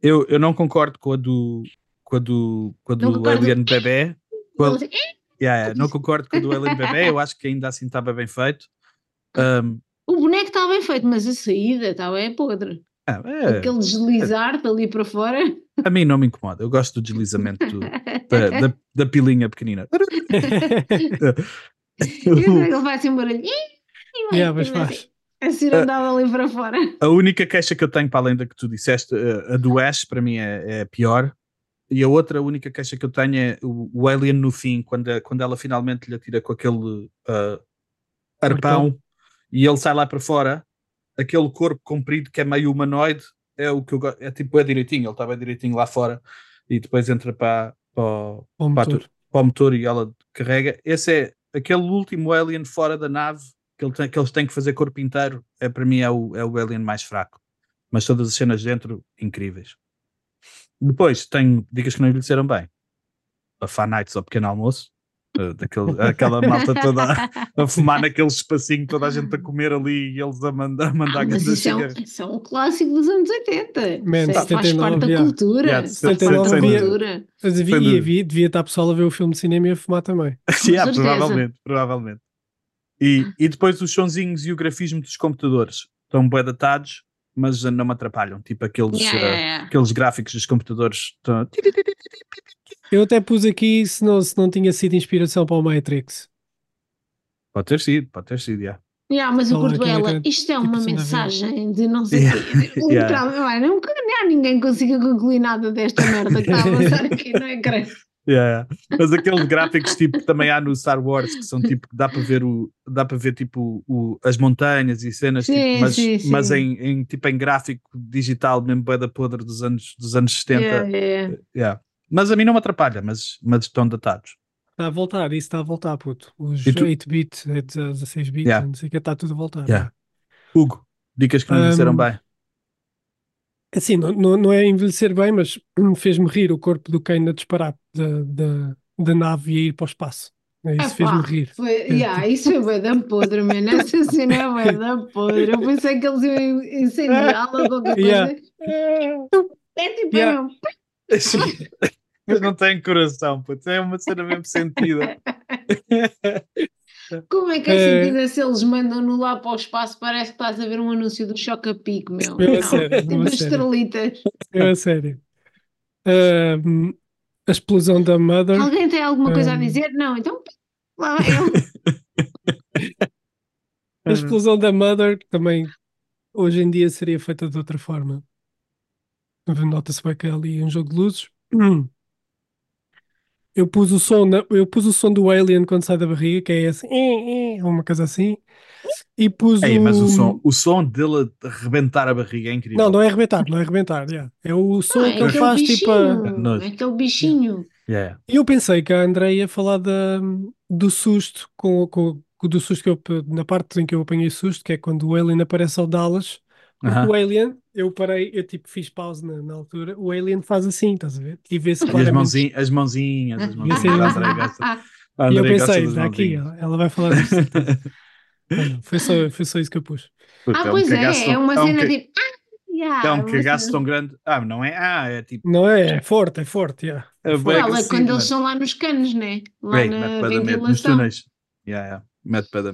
Eu, eu não concordo com a do, com a do, com a Não do. Alien Bebé. Com a- Ele assim, "Eh, Yeah, não concordo com a do Alien Bebé, eu acho que ainda assim estava bem feito. Um, O boneco está bem feito, mas a saída está bem podre. ah, é, Aquele deslizar dali para fora. a mim não me incomoda, eu gosto do deslizamento do- da, da, da pilinha pequenina. E ele vai assim um barulho. "Ih", e vai, Yeah, mas faz. assim andava ali para fora. A única queixa que eu tenho, para além da que tu disseste, a, a do Ash, para mim é, é a pior. E a outra única queixa que eu tenho é o, o Alien no fim, quando, a- quando ela finalmente lhe atira com aquele ah, arpão e ele sai lá para fora, aquele corpo comprido que é meio humanoide, é o que eu gosto. É tipo, é direitinho, ele estava direitinho lá fora e depois entra para, para, o- para, motor. tu- para o motor e ela carrega. Esse é aquele último Alien fora da nave que, ele tem- que eles têm que fazer corpo inteiro. É, para mim é o, é o Alien mais fraco. Mas todas as cenas dentro, incríveis. Depois tenho dicas que não envelheceram bem. A Fan Nights ao pequeno almoço. eh, Daquele, aquela malta toda a, a fumar naquele espacinho, toda a gente a comer ali e eles a mandar, a mandar Ah, mas grandes isso é, um, isso é um clássico dos anos 80. Man, Isso é- faz 79, parte da yeah. cultura. Yeah, faz parte 79 da cultura. Mas havia, havia, devia estar pessoal a ver o filme de cinema e a fumar também. Yeah, provavelmente, provavelmente. E, e depois os sonzinhos e o grafismo dos computadores estão bem datados, mas não me atrapalham. Tipo aqueles, Yeah, eh, yeah, yeah. aqueles gráficos dos computadores. estão- Eu até pus aqui se não, se não tinha sido inspiração para o Matrix. Pode ter sido, pode ter sido, yeah. Yeah, mas eu Olha, curto aquela ela. que- Isto é tipo uma cena mensagem de não sei o Yeah. quê. Literalmente, vai, não, não há ninguém que consiga concluir nada desta merda que está a avançar aqui, não é, creio? Yeah. Mas aqueles gráficos tipo que também há no Star Wars que são tipo que dá para ver o dá para ver tipo o, as montanhas e cenas tipo, Sim, mas, sim, sim. mas em, em tipo em gráfico digital mesmo bué da podre dos anos dos anos 70 Yeah, yeah. yeah. mas a mim não me atrapalha mas, mas estão datados Está a voltar, isso está a voltar, puto. Os E tu- 8-bit, 16-bit, Yeah. não sei o que, está tudo a voltar. Yeah. Hugo dicas que não Um, disseram bem Assim, não, não, não é envelhecer bem, mas fez-me rir o corpo do Kane a disparar da, da, da nave e a ir para o espaço. É, Isso Epá, fez-me rir. Foi, yeah, isso foi bué da podre, mano. Essa cena é bué da podre. Eu pensei que eles iam incendiá-la ou qualquer coisa. Yeah. É tipo, Yeah. não. mas não tem coração puto. é uma cena mesmo sentida como é que é É. sentido se eles mandam-no lá para o espaço? Parece que estás a ver um anúncio do Choca-Pico, meu. A Não, sério, tipo estrelitas. É a sério. Hum, a explosão da Mother. Alguém tem alguma coisa a dizer? Não, então lá vai eu. A explosão da Mother também hoje em dia seria feita de outra forma. Nota-se bem que é ali um jogo de luzes. Eu pus o som, na- eu pus o som do Alien quando sai da barriga, que é esse, "Eh, eh", uma coisa assim. E pus Ei, mas o o som, o som dele a rebentar a barriga é incrível Não, não é arrebentar, não é arrebentar. yeah. É o som é que ele aquele faz bichinho. tipo. a-. É aquele bichinho. Yeah. E eu pensei que a Andrea ia falar da, do susto, com, com, do susto que eu, na parte em que eu apanhei susto, que é quando o Alien aparece ao Dallas. Porque Aham. o Alien, eu parei, eu tipo fiz pausa na, na altura, o Alien faz assim, estás a ver? E vê-se E as, mãozinhas, as mãozinhas, as mãozinhas. Sim. A André gosta- a E eu pensei, está aqui, ela ela vai falar disso. Mas não, foi, só, foi só isso que eu pus. Puta, Ah, um pois cagaço é, tão- é uma é um cena ca- tipo. Ah, yeah, É um cagaço tão grande. Ah, não é? Ah, é tipo. Não é? É forte, é forte, yeah. É bem Fala agressivo, quando eles mano. são lá nos canos, né? Lá Ei, na mete para da medo, nos ventilação. túneis. Yeah, yeah. Mete para.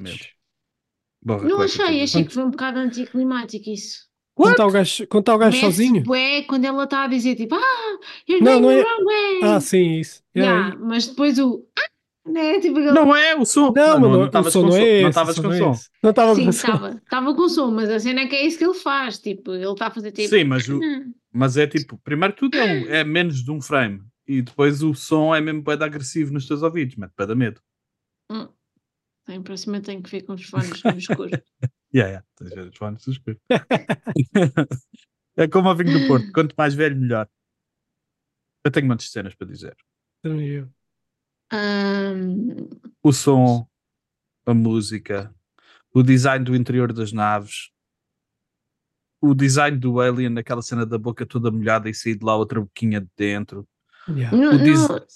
Borra Não achei, achei que foi um bocado anticlimático isso. Quando está o gajo, quando está o gajo sozinho? bué quando ela está a dizer tipo, ah, you're Não, going não é- the wrong way. Ah, sim, isso. Yeah, Yeah, mas depois o ah, né? Tipo aquele. Não é o som. Não, mas não, o estavas som com não som. é esse. Não o estavas som com não é som. Não estava Sim, com som. estava. Estava com som, mas a cena é que é isso que ele faz. Tipo, ele está a fazer tipo. Sim, mas, o, "Hum". mas é tipo, primeiro tudo é, um- é menos de um frame. E depois o som é mesmo bem agressivo nos teus ouvidos. Mete para da medo. Hum. Tem, próxima tenho que ver com os fones no escuro. Yeah, yeah. Os fones escuros. é como ao vinho do Porto. Quanto mais velho, melhor. Eu tenho muitas cenas para dizer. Também eu. Ahm, O som, a música, o design do interior das naves, o design do alien, naquela cena da boca toda molhada e sair de lá outra boquinha de dentro. Yeah. não, O dis- não,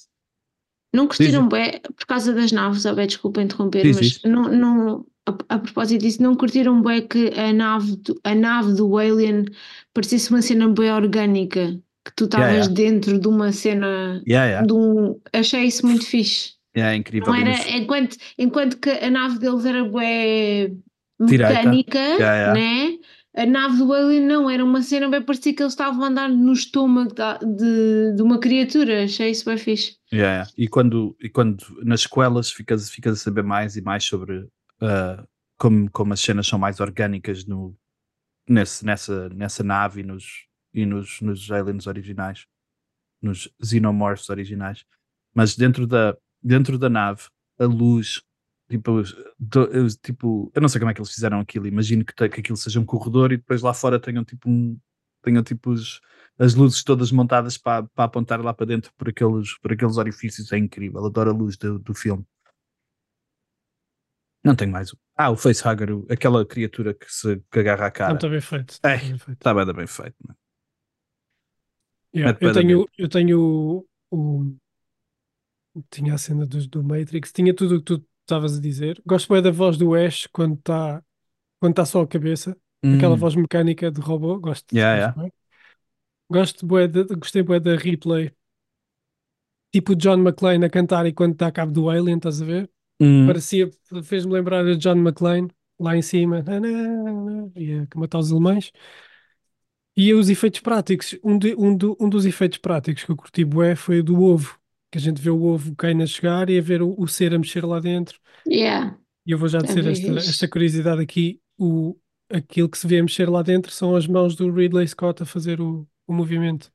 não curtiram bem por causa das naves, oh, bem, desculpa interromper, Diz, mas diz. não, não, a, a propósito disso, não curtiram bem que a nave, do, a nave do Alien parecesse uma cena bem orgânica, que tu estavas Yeah, yeah. dentro de uma cena Yeah, de um. Achei isso muito fixe. É incrível. Não era, nos- enquanto, enquanto que a nave deles era bem mecânica, né? A nave do Alien não, era uma cena bem parecia que eles estavam a andar no estômago de, de uma criatura. Achei isso bem fixe. Yeah. E, quando, e quando nas escolas ficas, ficas a saber mais e mais sobre ah, como, como as cenas são mais orgânicas no, nesse, nessa, nessa nave e nos, e nos, nos aliens originais, nos xenomorphs originais. Mas dentro da, dentro da nave, a luz, tipo, do- tipo, eu não sei como é que eles fizeram aquilo, imagino que, que aquilo seja um corredor e depois lá fora tenham tipo um, tenham tipo os, as luzes todas montadas para, para apontar lá para dentro por aqueles, por aqueles orifícios, é incrível, adoro a luz do, do filme. Não tenho mais. Ah, o facehugger, aquela criatura que se que agarra à cara. Não está bem feito. Está Ei. bem feito. Está bem, bem feito. Né? Yeah, eu da tenho, eu tenho o, o- tinha a cena do, do Matrix, tinha tudo o que tu estavas a dizer. Gosto bem da voz do Ash quando está quando tá só a cabeça, aquela Hum, voz mecânica de robô. Gosto. Yeah, gosto bué. Gosto bué de, gostei bué da replay. Tipo o John McClane a cantar e quando está a cabo do Alien, estás a ver? Hum, Parecia, fez-me lembrar a John McClane lá em cima, e a matar os alemães. E os efeitos práticos, um, de- um, do- um dos efeitos práticos que eu curti bué foi o do ovo, que a gente vê o ovo caindo a chegar e a ver o, o ser a mexer lá dentro. Yeah. E eu vou já dizer Também esta, esta curiosidade aqui, o, aquilo que se vê a mexer lá dentro são as mãos do Ridley Scott a fazer o, o movimento.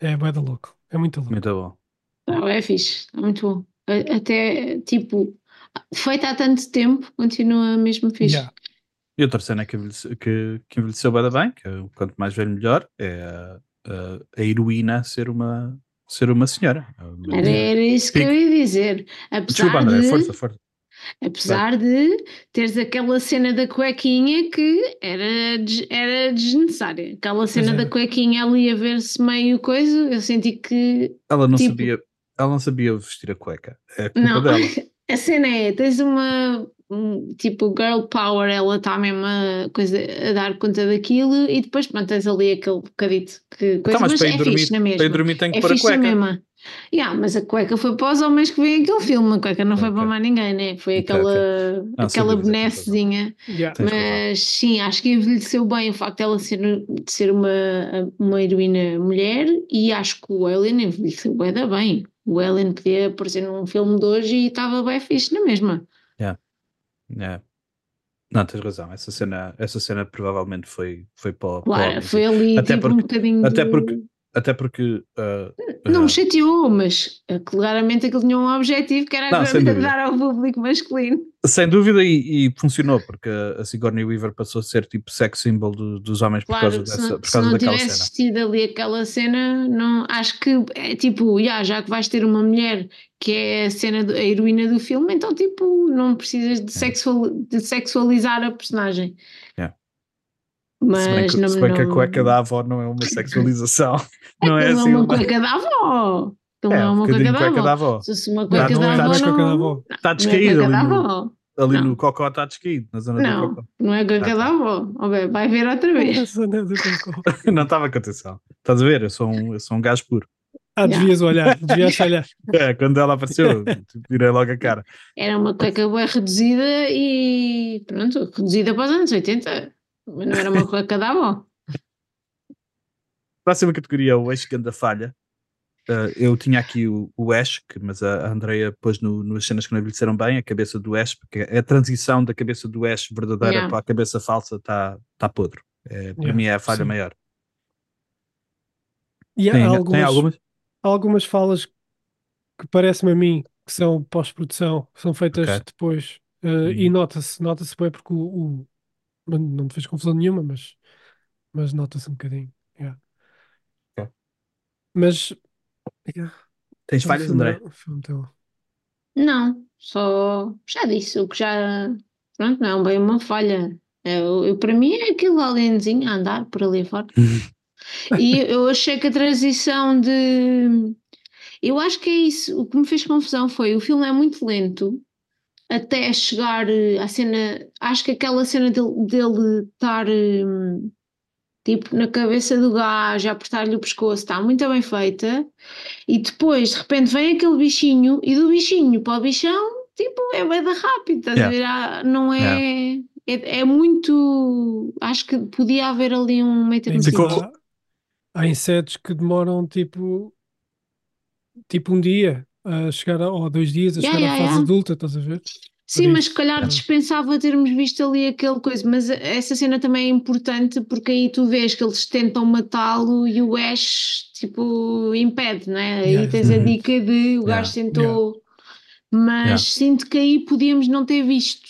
É bué da louco, é muito louco. muito bom. Não, é fixe, está muito bom. Até, tipo, feita há tanto tempo, continua mesmo fixe. Yeah. E outra cena que envelheceu, que, que envelheceu bem, bem, que é quanto mais velho melhor, é a, a, a heroína ser uma, ser uma senhora. É Era, era isso que eu ia dizer. Desculpa, Apesar André, de, força, força. apesar de teres aquela cena da cuequinha que era, era desnecessária. Aquela cena da cuequinha ali a ver-se meio coisa, eu senti que Ela não tipo- sabia, ela não sabia vestir a cueca. É culpa Não, dela. a cena é, tens uma um, tipo girl power, ela está mesmo a, coisa, a dar conta daquilo e depois pronto, tens ali aquele bocadito que coisa, Então, mas mas é ir dormir, fixe na mesma. para ir dormir tem que é pôr a cueca. mesma. Yeah, mas a cueca foi para os homens que veem aquele filme, a cueca não foi Ok. para mais ninguém, né? Foi aquela, Não, sem aquela benessezinha. Yeah. Mas sim, acho que envelheceu bem o facto dela ser, de ser uma, uma heroína mulher e acho que o Alien envelheceu bem da bem. O Alien podia aparecer num filme de hoje e estava bem fixe na mesma. É. Não, tens razão. Essa cena, essa cena provavelmente foi, foi para, para Claro, homem. foi ali Até tipo um porque- bocadinho até de- porque- Até porque. ah, Não ah, me chateou, mas eh, claramente aquilo tinha um objetivo que era Não, agradar ao público masculino. sem dúvida, e, e funcionou, porque a Sigourney Weaver passou a ser tipo sex symbol do- dos homens por Claro, causa, se dessa, não, por se causa não daquela tivesse cena. tido ali aquela cena, não, acho que é tipo, já, já que vais ter uma mulher que é a cena, do- a heroína do filme, então tipo, não precisas de, sexual, de sexualizar a personagem. É. Mas se bem, que, não, se bem que a não- cueca da avó não é uma sexualização. não é aquilo assim é uma cueca da avó. Aquilo É, não é um uma cueca cueca da avó. Se fosse uma Não, cueca não da é, avó, não é cueca da não, avó. Está não é descaído ali, no, ali Não. no cocó, está descaído, na zona do Não, cocó. não é cueca Ah, da tá. avó. Vai ver outra vez. Não é do não estava com atenção. Estás a ver? Eu sou um, eu sou um gajo puro. Ah, devias olhar, devias olhar. É, quando ela apareceu, tipo, virei logo a cara. Era uma cueca bem reduzida e pronto, reduzida para os anos 80. Mas não era uma cueca da avó. Próxima categoria, o Ash Ganda Falha. Uh, eu tinha aqui o, o Ash, que, mas a a Andrea pôs no, nas cenas que não envelheceram bem, a cabeça do Ash, porque a transição da cabeça do Ash verdadeira Yeah. para a cabeça falsa está tá podre. É, para Yeah, mim é a falha sim. maior. E há Tem, algumas, tem algumas? algumas falas que parece-me a mim que são pós-produção, são feitas Ok. depois. Uhum. E nota-se, nota-se bem porque o, Não te fez confusão nenhuma, mas, mas nota-se um bocadinho. yeah. Ok. Mas yeah, Tens o falhas, filme André? é- filme Não, só já disse o que já. Pronto, não é bem uma falha. Eu, eu- para mim é aquele alienzinho a andar por ali fora. E eu achei que a transição de. Eu acho que é isso. O que me fez confusão foi o filme é muito lento até chegar eh, à cena. Acho que aquela cena dele, dele estar hum, tipo na cabeça do gajo, a apertar-lhe o pescoço, está muito bem feita. E depois, de repente, vem aquele bichinho e do bichinho para o bichão, tipo, é bem da rápido, estás a Yeah. ver? Ah, Não é, é. É muito. Acho que podia haver ali um meio termo. Há insetos que demoram tipo, tipo um dia a chegar a, ou dois dias a Yeah, chegar à yeah, fase yeah. adulta, estás a ver? Sim, mas se calhar é. dispensava termos visto ali aquele coisa, mas essa cena também é importante porque aí tu vês que eles tentam matá-lo e o Ash tipo impede, né? Aí Yeah. tens a Uhum. dica de o Yeah. gajo tentou, mas Yeah. sinto que aí podíamos não ter visto.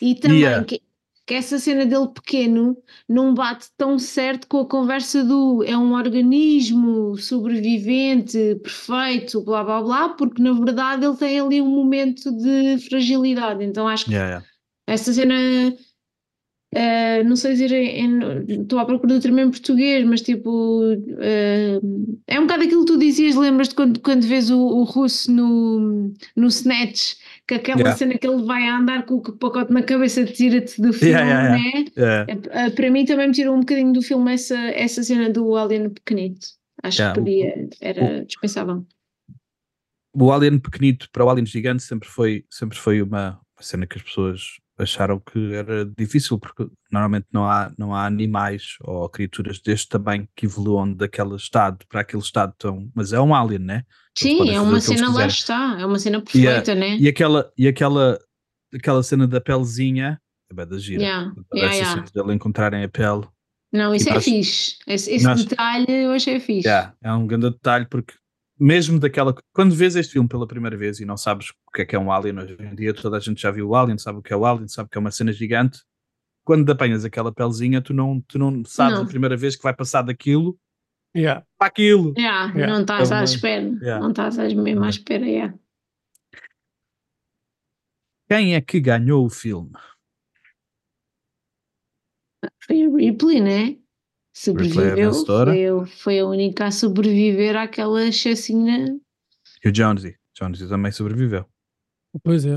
E também Yeah. que, que essa cena dele pequeno não bate tão certo com a conversa do é um organismo sobrevivente, perfeito, blá blá blá, porque na verdade ele tem ali um momento de fragilidade. Então acho que Yeah, yeah. essa cena, eh, não sei dizer, estou à procura do termo em português, mas tipo, eh, é um bocado aquilo que tu dizias, lembras-te quando, quando vês o, o russo no, no Snatch, que aquela Yeah. cena que ele vai andar com o pacote na cabeça tira-te do filme, Yeah, yeah, né? Yeah. Eh, eh, Para mim também me tirou um bocadinho do filme essa, essa cena do alien pequenito. Acho que podia, era dispensável. o alien pequenito para o alien gigante sempre foi, sempre foi uma, uma cena que as pessoas acharam que era difícil, porque normalmente não há, não há animais ou criaturas deste tamanho que evoluam daquele estado para aquele estado tão. Mas é um alien, né? Sim, é uma cena, lá está, é uma cena E a- perfeita, né? E aquela, e aquela, aquela cena da pelezinha é bem da gira. Yeah, yeah, yeah. dele encontrarem a pele. Não, isso E é nós- fixe. Esse, esse nós- detalhe eu achei fixe. Yeah, é um grande detalhe porque mesmo daquela quando vês este filme pela primeira vez e não sabes o que é que é um alien hoje em dia, toda a gente já viu o alien, sabe o que é o alien, sabe que é uma cena gigante. Quando apanhas aquela pelezinha, tu não, tu não sabes Não. a primeira vez que vai passar daquilo Yeah. para aquilo. Yeah, Yeah. Não estás É à espera. Yeah. Não estás mesmo à Yeah. espera. Yeah. Quem é que ganhou o filme? Foi a Ripley, né? Sobreviveu. vencedora. Foi, a- única a sobreviver àquela chacina. E o Jonesy. Jonesy também sobreviveu. Pois é.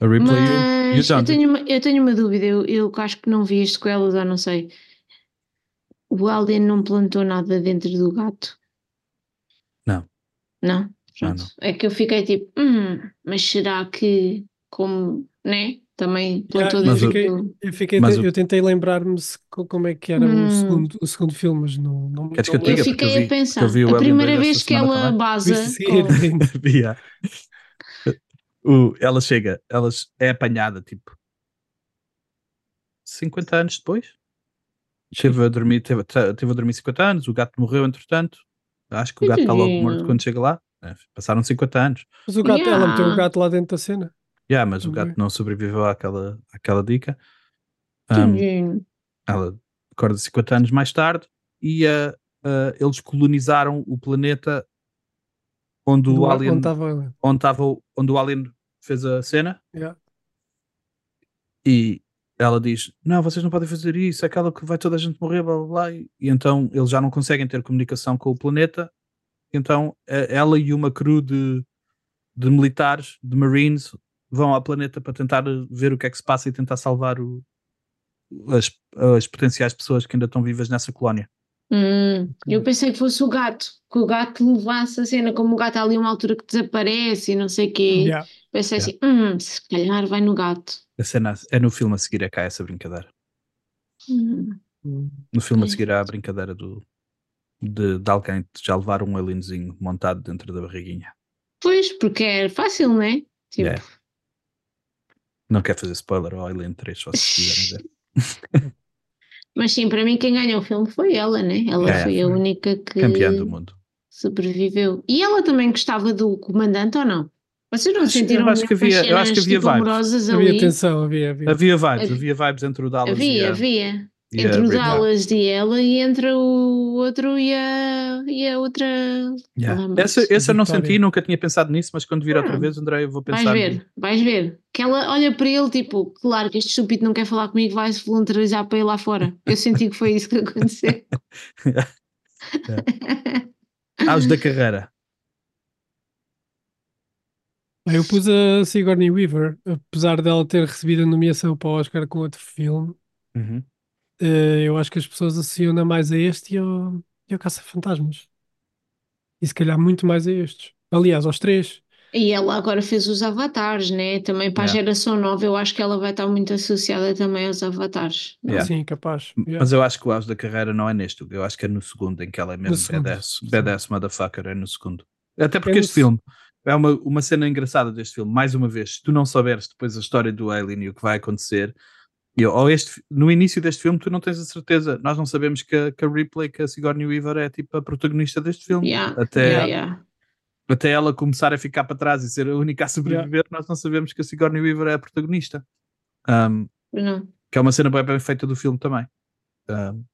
A Ripley e o- e o Mas eu Jonesy. tenho, uma, eu tenho uma dúvida. Eu, eu acho que não vi as sequelas, ou não sei. O Alien não plantou nada dentro do gato? Não. Não? Pronto. não. É que eu fiquei tipo, hum, mas será que, como, né? Também Yeah, eu, Mas o- dentro fiquei, do. eu, fiquei Mas eu tentei lembrar-me como é que era Hum. o, segundo, o segundo filme, mas não, não, Queres que eu Eu porque eu fiquei vi- a pensar, eu a Alien primeira vez que ela também. baza Viste com-. Yeah. O- ela chega, ela é apanhada tipo 50 anos depois. Teve a dormir, teve, teve a dormir 50 anos, o gato morreu entretanto. Acho que o gato está logo morto quando chega lá. É, passaram 50 anos. Mas o gato, ela meteu o Yeah. gato lá dentro da cena. Yeah, mas o Ok. gato não sobreviveu àquela, àquela dica. Um, Tadinho. ela acorda 50 anos mais tarde e ah, ah, eles colonizaram o planeta onde o Do- alien Onde estava onde, estava o- onde o alien fez a cena Yeah. e ela diz: Não, vocês não podem fazer isso, é aquela que vai toda a gente morrer, blá blá blá. E, e então eles já não conseguem ter comunicação com o planeta. Então eh, ela e uma crew de, de militares, de Marines, vão ao planeta para tentar ver o que é que se passa e tentar salvar o- as, as potenciais pessoas que ainda estão vivas nessa colónia. Hum, eu pensei que fosse o gato, que o gato levasse a cena, como o gato há ali uma altura que desaparece e não sei o quê. Yeah. Pensei assim, hum, se calhar vai no gato. A cena é no filme a seguir é cá essa brincadeira. Hum. Hum. No filme a Ok. seguir há a brincadeira do, de, de alguém já levar um alienzinho montado dentro da barriguinha. Pois, porque é fácil, não é? Tipo, Yeah. Não quer fazer spoiler ao Alien 3, só se quiserem ver. Mas sim, para mim quem ganhou o filme foi ela, né? Ela É, foi a foi. única que Campeã do mundo. sobreviveu. E ela também gostava do comandante ou não? Vocês não Acho- sentiram eu acho que havia- eu acho que havia tipo, vibes. Havia ali? tensão, havia, havia. Havia vibes, Havia- havia vibes entre o Dallas e Havia, a, havia. e a Entre o. Dallas e ela e entre o outro e a, e a outra. Yeah. Essa, essa eu não senti, nunca tinha pensado nisso, mas quando vir outra Ah. vez, André, eu vou Vais pensar. ver, vais ver. Que ela olha para ele, tipo, claro que este estúpido não quer falar comigo, vai se voluntarizar para ir lá fora. Eu senti que foi isso que aconteceu. Aos da carreira. Eu pus a Sigourney Weaver, apesar dela ter recebido a nomeação para o Oscar com outro filme, Uhum. Eh, eu acho que as pessoas associam-na mais a este e ao, e ao Caça-Fantasmas. E se calhar muito mais a estes. Aliás, aos três. E ela agora fez os avatares, né? Também para a Yeah. geração nova, eu acho que ela vai estar muito associada também aos avatares. Yeah. Sim, capaz. Yeah. Mas eu acho que o auge da carreira não é neste, eu acho que é no segundo, em que ela é mesmo segundo, badass, sim. badass motherfucker, é no segundo. Até porque É no este se- filme é uma, uma cena engraçada deste filme, mais uma vez, se tu não souberes depois a história do Alien e o que vai acontecer, e, ou este, no início deste filme tu não tens a certeza, nós não sabemos que, a- que a Ripley, que a Sigourney Weaver é tipo a protagonista deste filme, Yeah, até, yeah, yeah. até ela começar a ficar para trás e ser a única a sobreviver, nós não sabemos que a Sigourney Weaver é a protagonista. Um, Não. que é uma cena bem, bem feita do filme também. Um,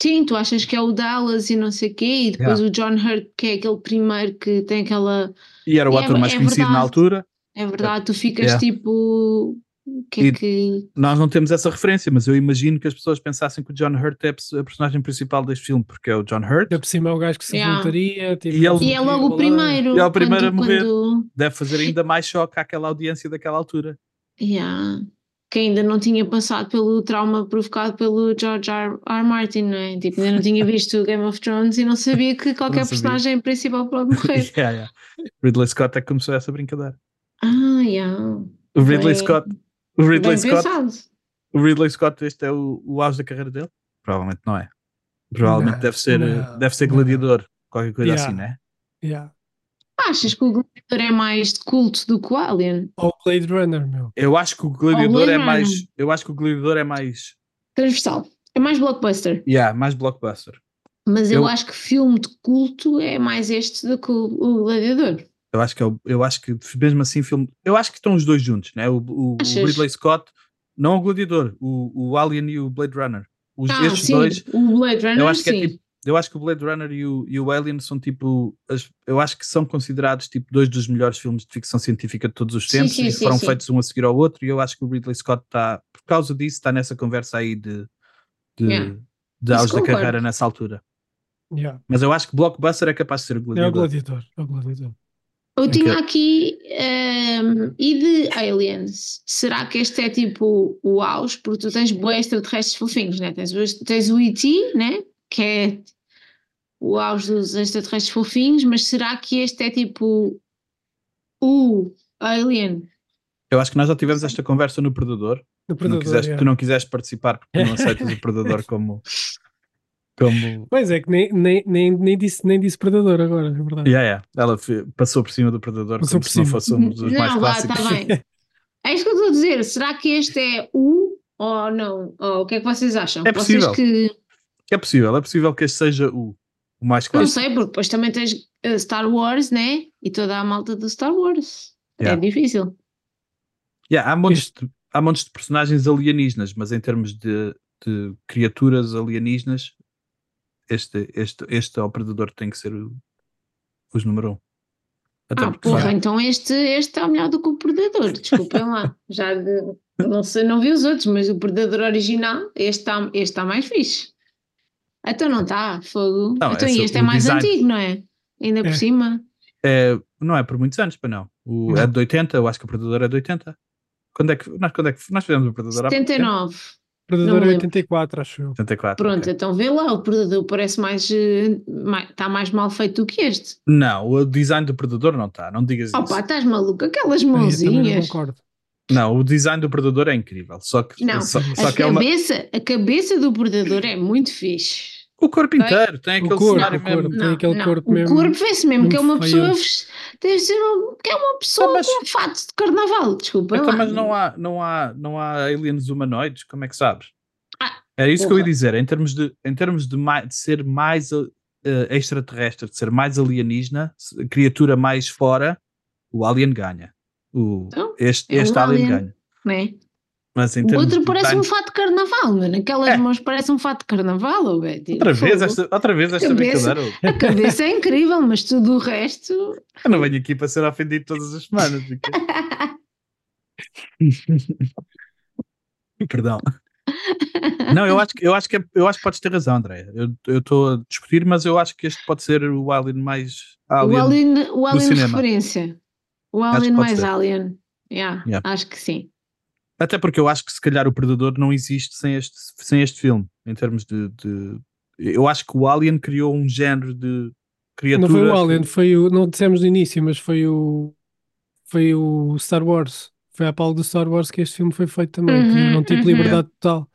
Sim, tu achas que é o Dallas e não sei o quê, e depois o John Hurt, que é aquele primeiro que tem aquela. e era o E é- ator mais é conhecido na verdade. altura. É verdade, tu ficas Yeah. tipo. Que é que. Nós não temos essa referência, mas eu imagino que as pessoas pensassem que o John Hurt é a perso- a personagem principal deste filme, porque é o John Hurt, Ainda por cima é o gajo que se Yeah. voluntaria. Tipo, E ele- E é logo o primeiro. E é o primeiro a quando- morrer. quando- deve fazer ainda mais choque àquela audiência daquela altura. Yeah. Que ainda não tinha passado pelo trauma provocado pelo George R. R. Martin, não é? Tipo, ainda não tinha visto o Game of Thrones e não sabia que qualquer sabia. personagem principal pode morrer. Yeah, yeah. Ridley Scott é que começou essa brincadeira. ah, yeah. O Ridley Bem- Scott, o Ridley Bem Scott, pensado. o Ridley Scott, este é o, o auge da carreira dele? Provavelmente não é. Provavelmente Não, deve ser, não, deve ser não. gladiador, qualquer coisa Yeah. assim, né? Yeah. Achas que o Gladiador é mais de culto do que o Alien? Ou Blade Runner, meu. Eu acho que o gladiador é Runner. mais, eu acho que o gladiador é mais, Transversal. É mais blockbuster. yeah, mais blockbuster. Mas eu, Eu- acho que filme de culto é mais este do que o, o Gladiador. Eu acho que é o- eu acho que mesmo assim filme, eu acho que estão os dois juntos, né? O, o- o? Ridley Scott, não o Gladiador, o, o Alien e o Blade Runner. Os, Ah, estes sim, dois, o Blade Runner, eu acho que sim. é tipo, eu acho que o Blade Runner e o, e o Alien são tipo, as- eu acho que são considerados tipo dois dos melhores filmes de ficção científica de todos os tempos sim, e sim, foram sim. feitos um a seguir ao outro e eu acho que o Ridley Scott está, por causa disso, está nessa conversa aí de, de, Yeah. de auge da carreira nessa altura. Yeah. Mas eu acho que Blockbuster é capaz de ser o É o Gladiador. Gladiador. É o Gladiador. Eu Ok. tinha aqui. ehm, e de Aliens? Será que este é tipo o auge? Porque tu tens boas extraterrestres fofinhos, né? Tens, o- tens o E.T., né? Que é o auge dos extraterrestres fofinhos, mas será que este é tipo o Alien? Eu acho que nós já tivemos esta conversa no Predador. No Tu não, Predador. quiseste, yeah. tu não quiseste participar porque não aceitas o Predador como. Como... Pois é, que nem, nem, nem, nem, disse, nem disse Predador agora, é verdade. Yeah, yeah. Ela passou por cima do Predador Passou como por se não cima. fôssemos os mais Não, vá, clássicos. está bem. É isto que eu estou a dizer. Será que este é o ou não? Ou o que é que vocês acham? É vocês possível. que. É possível, é possível que este seja o, o mais Não clássico. sei, porque depois também tens uh, Star Wars, né? E toda a malta do Star Wars. Yeah. É difícil. Yeah, há, montes de, há montes de personagens alienígenas, mas em termos de, de criaturas alienígenas, este, este, este ao Predador tem que ser o, os número um. Até ah, porra, vai- então este, este está melhor do que o Predador. Desculpem lá. Já de- não sei, não vi os outros, mas o Predador original, este está este tá mais fixe. Então não está, fogo. Não, então esse- este é o mais design- antigo, não é? Ainda por É. cima. é, não é por muitos anos, para não. O, Não. É de 80, eu acho que o Predador é de 80. Quando é que nós, quando é que nós fizemos o Predador? há pouco tempo? 79. Predador é me lembro. 84, acho eu. 74. Pronto, ok. então vê lá, o Predador parece mais. eh, mais- Está mais mal feito do que este. Não, o design do Predador não está, não digas Opa, isso. estás maluco? Aquelas Aí eu não mãozinhas. concordo. Não, o design do Predador é incrível. Só que, Não, só, a só A que é uma. cabeça, a cabeça do Predador é muito fixe. O corpo inteiro tem O aquele corpo, cenário o corpo. mesmo. Tem aquele corpo o mesmo- corpo vê-se mesmo que é uma pessoa. feio. Deve ser um- que é uma pessoa Ah, mas- com fato de carnaval, desculpa. Então, mas não há, não, há, não há aliens humanoides, como é que sabes? Ah, Era isso que eu ia porra. dizer, em termos de, em termos de, de ser mais uh, extraterrestre, de ser mais alienígena, criatura mais fora, o Alien ganha. O, Então, este é este um Alien, Alien. ganha. não é? Mas O outro parece um design- fato de carnaval, mano. Aquelas É. mãos parecem um fato de carnaval, Betty. Outra vez, esta, outra vez esta Cabeça. brincadeira. A cabeça é incrível, mas tudo o resto. Eu não venho aqui para ser ofendido todas as semanas. Perdão. Não, eu acho, que- eu, acho que é- eu acho que podes ter razão, André. Eu estou a discutir, mas eu acho que este pode ser o Alien mais. o Alien. Alien, o alien referência. O Alien mais ser. Alien. Yeah, Yeah. Acho que sim. Até porque eu acho que se calhar o Predador não existe sem este, sem este filme, em termos de, de- Eu acho que o Alien criou um género de criatura. Não foi o Alien, foi o. Não dissemos no início, mas foi o. Foi o Star Wars. Foi a pau do Star Wars que este filme foi feito também. Uhum, não tive uhum. liberdade total.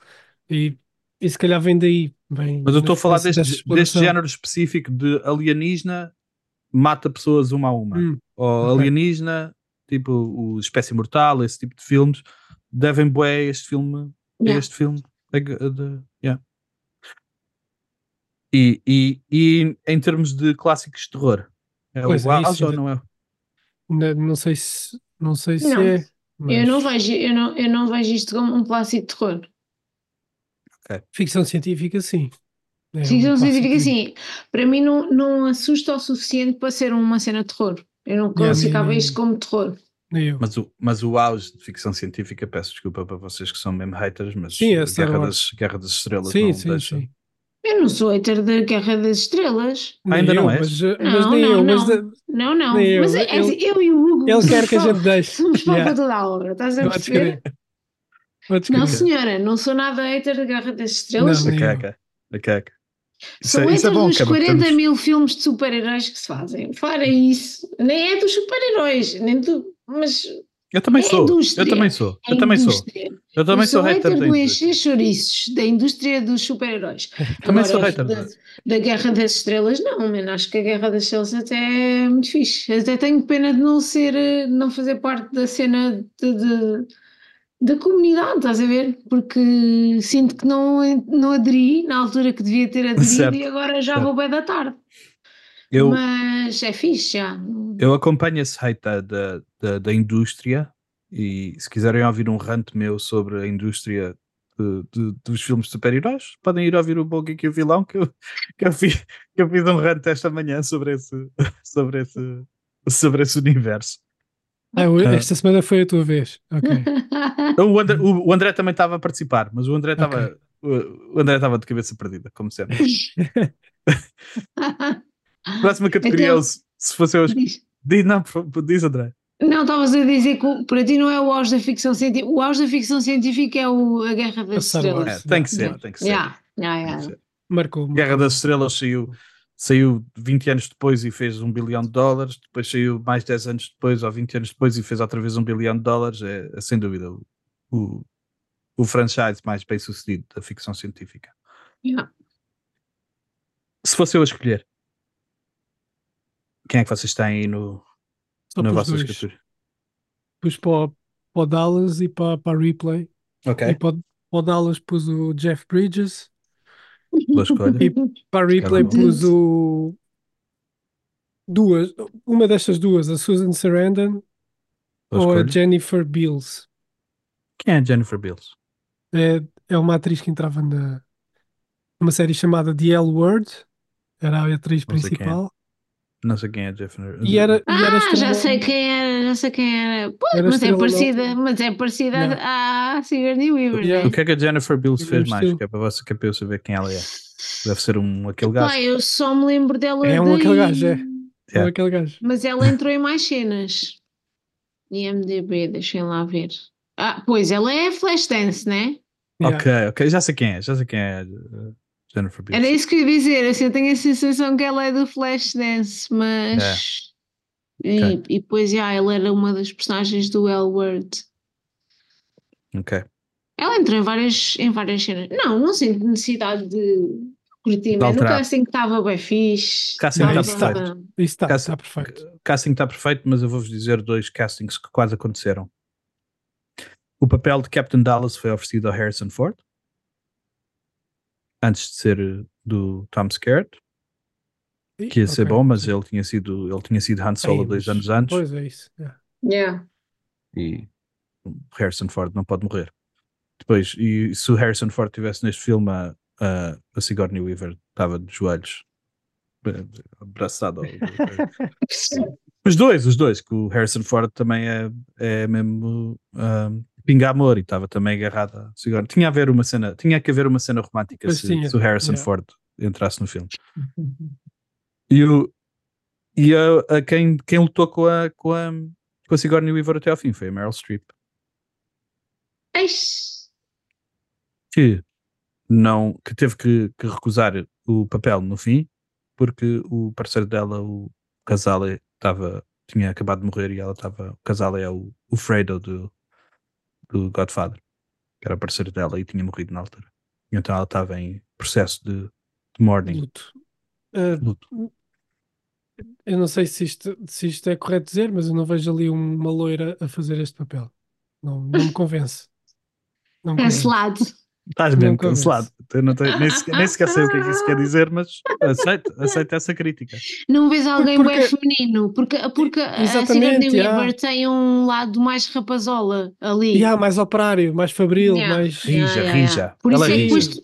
E, e se calhar vem daí. Vem Mas eu estou a falar deste, deste género específico de alienígena mata pessoas uma a uma. Hum, Ou ok. alienígena, tipo o Espécie Mortal, esse tipo de filmes, devem bué a este filme. a Yeah. Este filme. a- a- de- yeah. E, e, e em termos de clássicos de terror, é Pois o é, isso, ou é- não é? Não, não sei se. Não sei se Não. é. Eu, mas não vejo, eu, não, eu não vejo isto como um clássico de terror. Ficção científica, sim. É um Ficção clássico científica, assim, para mim não, não assusta o suficiente para ser uma cena de terror. Eu não Yeah, classificava nem- isto como terror. Nem eu. Mas o, mas o auge de ficção científica, peço desculpa para vocês que são mesmo haters, mas Sim, é Guerra das, Guerra das Estrelas Sim, não sim, deixa. sim. Eu não sou hater da Guerra das Estrelas. Nem Ainda não eu, és? Mas, Não, mas nem não, eu. Mas não. de- Não, não. Eu, Mas é, ele- assim, eu e o Hugo ele quer que a gente deixe. somos Yeah. para toda a obra, estás a perceber? Não, senhora, não sou nada hater da Guerra das Estrelas. Não, eu. caca. Da caca. Isso Sou é, isso é bom, dos é para 40 termos- mil filmes de super-heróis que se fazem. Fora isso, nem é dos super-heróis, nem do. Mas Eu também é sou. Eu também sou. é Eu também sou. Eu também sou sou hater do encher chouriços da indústria dos super-heróis. Também sou hater. Da, da Guerra das Estrelas, não, mano. Acho que a Guerra das Estrelas até é muito fixe. Até tenho pena de não ser, eh, não fazer parte da cena de, de- da comunidade, estás a ver? Porque sinto que não, não aderi na altura que devia ter aderido Certo, e agora já certo. vou bem da tarde. Eu, Mas é fixe, já. eu acompanho esse hate da, da, da, da indústria e se quiserem ouvir um rant meu sobre a indústria de- de- dos filmes de super-heróis, podem ir ouvir o Bom Geek e o Vilão que eu, que, eu fiz, que eu fiz um rant esta manhã sobre esse, sobre esse, sobre esse universo. Ah, Ah. esta semana foi a tua vez. Ok. O André, o- o André também estava a participar, mas o André estava Ok. o- o André estava de cabeça perdida, como sempre. Próxima categoria Então- é se se fosse eu. Diz. Diz, não, diz André. Não, estavas a dizer que para ti não é o auge da ficção científica. O auge da ficção científica é o, a Guerra das Star Estrelas. É, tem que ser, Yeah. tem que ser. Yeah, yeah, tem que yeah. ser. Marcou. Guerra das Estrelas saiu, saiu 20 anos depois e fez um bilhão de dólares, depois saiu mais 10 anos depois ou 20 anos depois e fez outra vez um bilhão de dólares. É, é sem dúvida o, o, o franchise mais bem sucedido da ficção científica. Yeah. Se fosse eu a escolher, quem é que vocês têm aí no, Só na vossa escritura? Pus para, o- para o Dallas e para, para a Replay. Ok, E para, o- para o Dallas pus o Jeff Bridges. boa escolha. E para a Replay pus o. Duas. Uma destas duas, a Susan Sarandon Boa ou a. Jennifer Beals. Quem é a Jennifer Beals? É, é uma atriz que entrava na numa série chamada The L Word. Era a atriz Não é. principal. Não sei quem é a Jennifer. E era, e era Ah, já sei quem era, já sei quem era. Pô, Era mas é parecida, mas é parecida Yeah. à Sigourney Weaver, Yeah. O né? que é que a Jennifer Beals o fez mais? estilo. Que é para você que é para eu saber quem ela é. Deve ser um aquele gajo. Eu só me lembro dela É um daí, aquele gajo, é. Yeah. Ou aquele gajo. Mas ela entrou em mais cenas. IMDB, deixem lá ver. Ah, pois, ela é Flashdance, né? Yeah. Ok, ok, já sei quem é, já sei quem é uh, Jennifer Beals. Era isso que eu ia dizer, assim, eu tenho a sensação que ela é do Flashdance, mas. E, É. Ok. e depois, já, ela era uma das personagens do L Word. Ok. Ela entrou em várias, em várias cenas. Não, não sinto necessidade de curtir, mas assim que estava bem fixe. Casting está Estava- perfeito. Isso está, Casting- está perfeito. O casting está perfeito, mas eu vou-vos dizer dois castings que quase aconteceram. O papel de Captain Dallas foi oferecido ao Harrison Ford antes de ser do Tom Skerritt. que ia ser Ok, bom, mas ele tinha sido, ele tinha sido Han Solo Ei, dois anos antes Pois é isso. yeah. Yeah. e o Harrison Ford não pode morrer. Depois, e se o Harrison Ford estivesse neste filme, a, a, a Sigourney Weaver estava de joelhos, eh, abraçado. ao- os dois, os dois, que o Harrison Ford também é, é mesmo um, pinga amor e estava também agarrado a Sigourney. Tinha a ver uma cena, tinha que haver uma cena romântica se, tinha, se o Harrison yeah. Ford entrasse no filme. E, o, e a, a quem, quem lutou com a, com, a, com a Sigourney Weaver até ao fim foi a Meryl Streep, Eish. que, não, que teve que, que recusar o papel no fim, porque o parceiro dela, o Casale, estava, tinha acabado de morrer e ela estava. O Casale é o, o Fredo do, do Godfather, que era parceiro dela e tinha morrido na altura. E então ela estava em processo de, de mourning, Luto. Ah, luto. eu não sei se isto, se isto é correto dizer, mas eu não vejo ali uma loira a fazer este papel. Não, não me convence. Não me convence. Cancelado. Estás mesmo cancelado. Eu não tenho- nem, sequer, nem sequer sei o que é que isso quer dizer, mas aceito, aceito essa crítica. Não vês alguém Porque- bem feminino, porque, porque a Sigourney yeah. Weaver tem um lado mais rapazola ali. E há mais operário, mais fabril, Yeah. mais. Rija, rija. Por, Ela isso é é que depois-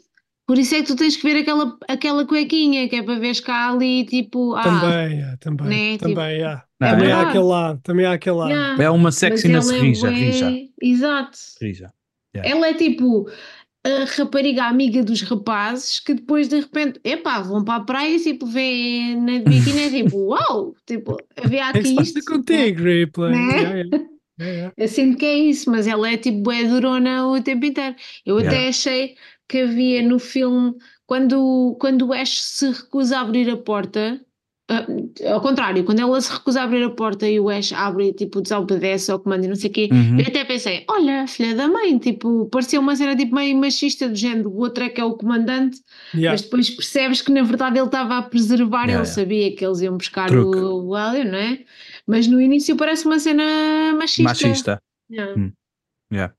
por isso é que tu tens que ver aquela, aquela cuequinha, que é para veres cá ali, tipo, ah, Também, yeah, também, né, tipo, também, yeah. Não, também é- há aquele lado, também há aquele lado. yeah. É uma sexiness ela é rija, bué- rija, Exato. rija. Ela é tipo a rapariga amiga dos rapazes que depois de repente, epá, vão para a praia e tipo vê na biquíni é tipo, uau, tipo, havia é aqui passa isto. contigo, Ripley? Né? Yeah, yeah. Yeah. Eu sinto que é isso, mas ela é tipo bué durona o tempo inteiro. Eu até achei que havia no filme, quando, quando o Ash se recusa a abrir a porta, ao contrário, quando ela se recusa a abrir a porta e o Ash abre e tipo desobedece ao comando e não sei o quê, Uhum. eu até pensei, olha, filha da mãe, tipo, parecia uma cena tipo meio machista do género, o outro é que é o comandante, Yeah. mas depois percebes que na verdade ele estava a preservar, Yeah, ele yeah. sabia que eles iam buscar Truque. o, o alien, não é? Mas no início parece uma cena machista. Machista. Yeah. Hum. Yeah.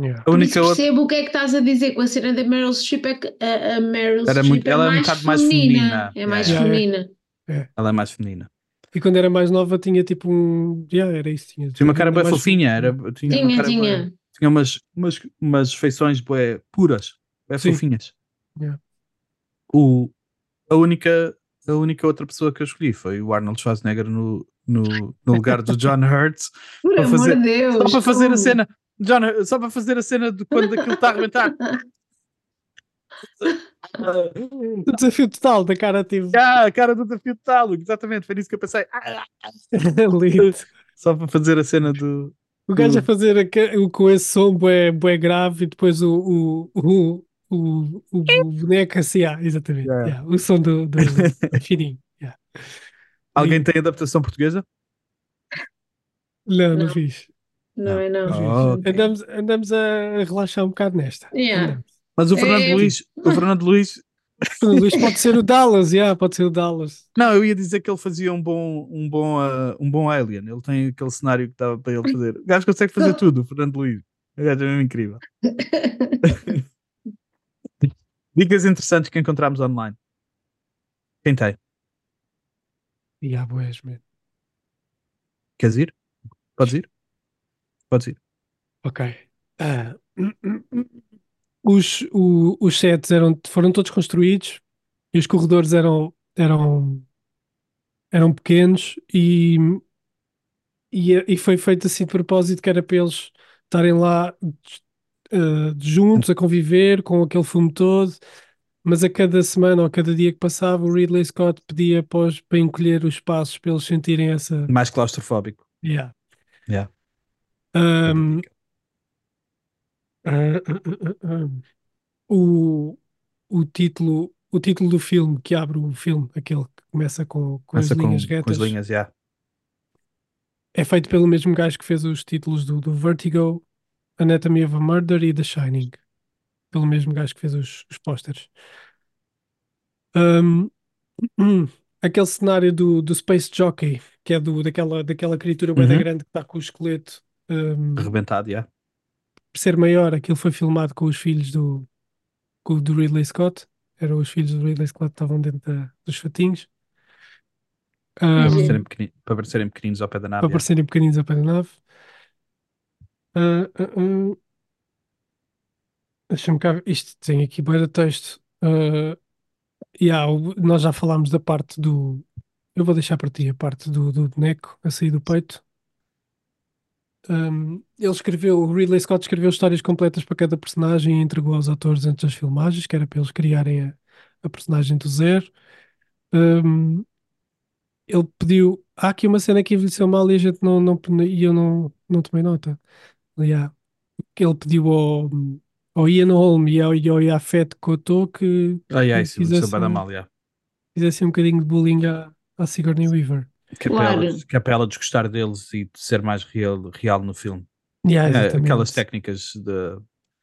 Yeah. A única outra. percebo o que é que estás a dizer com a cena da Meryl Streep é que a, a Meryl Era Streep muito- é ela é um mais bocado mais feminina, feminina. é mais Yeah, yeah. feminina. Ela é mais feminina. E quando era mais nova tinha tipo um. Yeah, era isso. Tinha, Tinha uma cara bem mais- fofinha, era, tinha, uma Tinha, cara bué- tinha. tinha umas, umas, umas feições bué puras, bué Sim. fofinhas. Yeah. O, a, única, a única outra pessoa que eu escolhi foi o Arnold Schwarzenegger no, no, no lugar do John Hurt, Por Para amor fazer- de Deus. só para fazer a como? cena. John, só para fazer a cena de quando aquilo está a arrebentar. O desafio total da cara tive. Ah, a cara do desafio total, exatamente, foi nisso que eu pensei. Ah, Lindo. Só para fazer a cena do. O gajo a fazer aque- o- com esse som bué, bué grave e depois o, o, o, o, o boneco assim, ah, exatamente. Yeah. yeah, o som do, do fininho. yeah. Alguém Lindo. tem adaptação portuguesa? Não, não, Não. fiz. Não é não. Não fiz. Oh, ok. Andamos, andamos a relaxar um bocado nesta. Yeah. Mas o Fernando É. Luís, o Fernando Luís, Luís pode ser o Dallas, yeah, pode ser o Dallas. não, eu ia dizer que ele fazia um bom, um bom, ah, um bom alien. Ele tem aquele cenário que estava para ele fazer. O gajo consegue fazer tudo, o Fernando Luís. O gajo é mesmo incrível. Dicas interessantes que encontramos online. Quem tem? E há boés, man. Queres ir? Podes ir? Podes ir. Ok. Ah, os, o- os sets eram, foram todos construídos e os corredores eram, eram, eram pequenos e, e, e foi feito assim de propósito que era para eles estarem lá ah, juntos a conviver com aquele filme todo. Mas a cada semana ou a cada dia que passava, o Ridley Scott pedia para, para encolher os espaços para eles sentirem essa. Mais claustrofóbico. Yeah. Yeah. Um, ah, ah, ah, ah, o, o título o título do filme que abre o filme, aquele que começa com, com as Começa com, linhas com retas, as linhas, já. é feito pelo mesmo gajo que fez os títulos do, do Vertigo, Anatomy of a Murder e The Shining. Pelo mesmo gajo que fez os, os pósteres. Um, hum, aquele cenário do, do Space Jockey, que é do, daquela, daquela criatura da Uhum. grande que está com o esqueleto. Um, Arrebentado, já. por ser maior, aquilo foi filmado com os filhos do, com do Ridley Scott. Eram os filhos do Ridley Scott que estavam dentro da- dos fatinhos. Para Ahm, Giro. parecerem, para parecerem pequeninos ao pé da nave. para yeah. parecerem pequeninos ao pé da nave. Ah, ah, ah. Deixa-me cá. Isto tem aqui bué de texto. Ah, yeah, nós já falámos da parte do. Eu vou deixar para ti a parte do, do boneco a sair do peito. Um, ele escreveu, o Ridley Scott escreveu histórias completas para cada personagem e entregou aos atores antes das filmagens, que era para eles criarem a, a personagem do zero. Um, ele pediu. Há aqui uma cena que envelheceu mal e a gente não, não e eu não, não tomei nota. Yeah. Ele pediu ao, ao Ian Holm e ao, e ao Yafet Koto que Ah, yeah, que isso isso fizesse um- mal, yeah. fizessem um bocadinho de bullying à, à Sigourney Weaver. Que é, para ela, Claro. que é para ela desgostar deles e de ser mais real, real no filme. Yeah, exatamente. aquelas técnicas de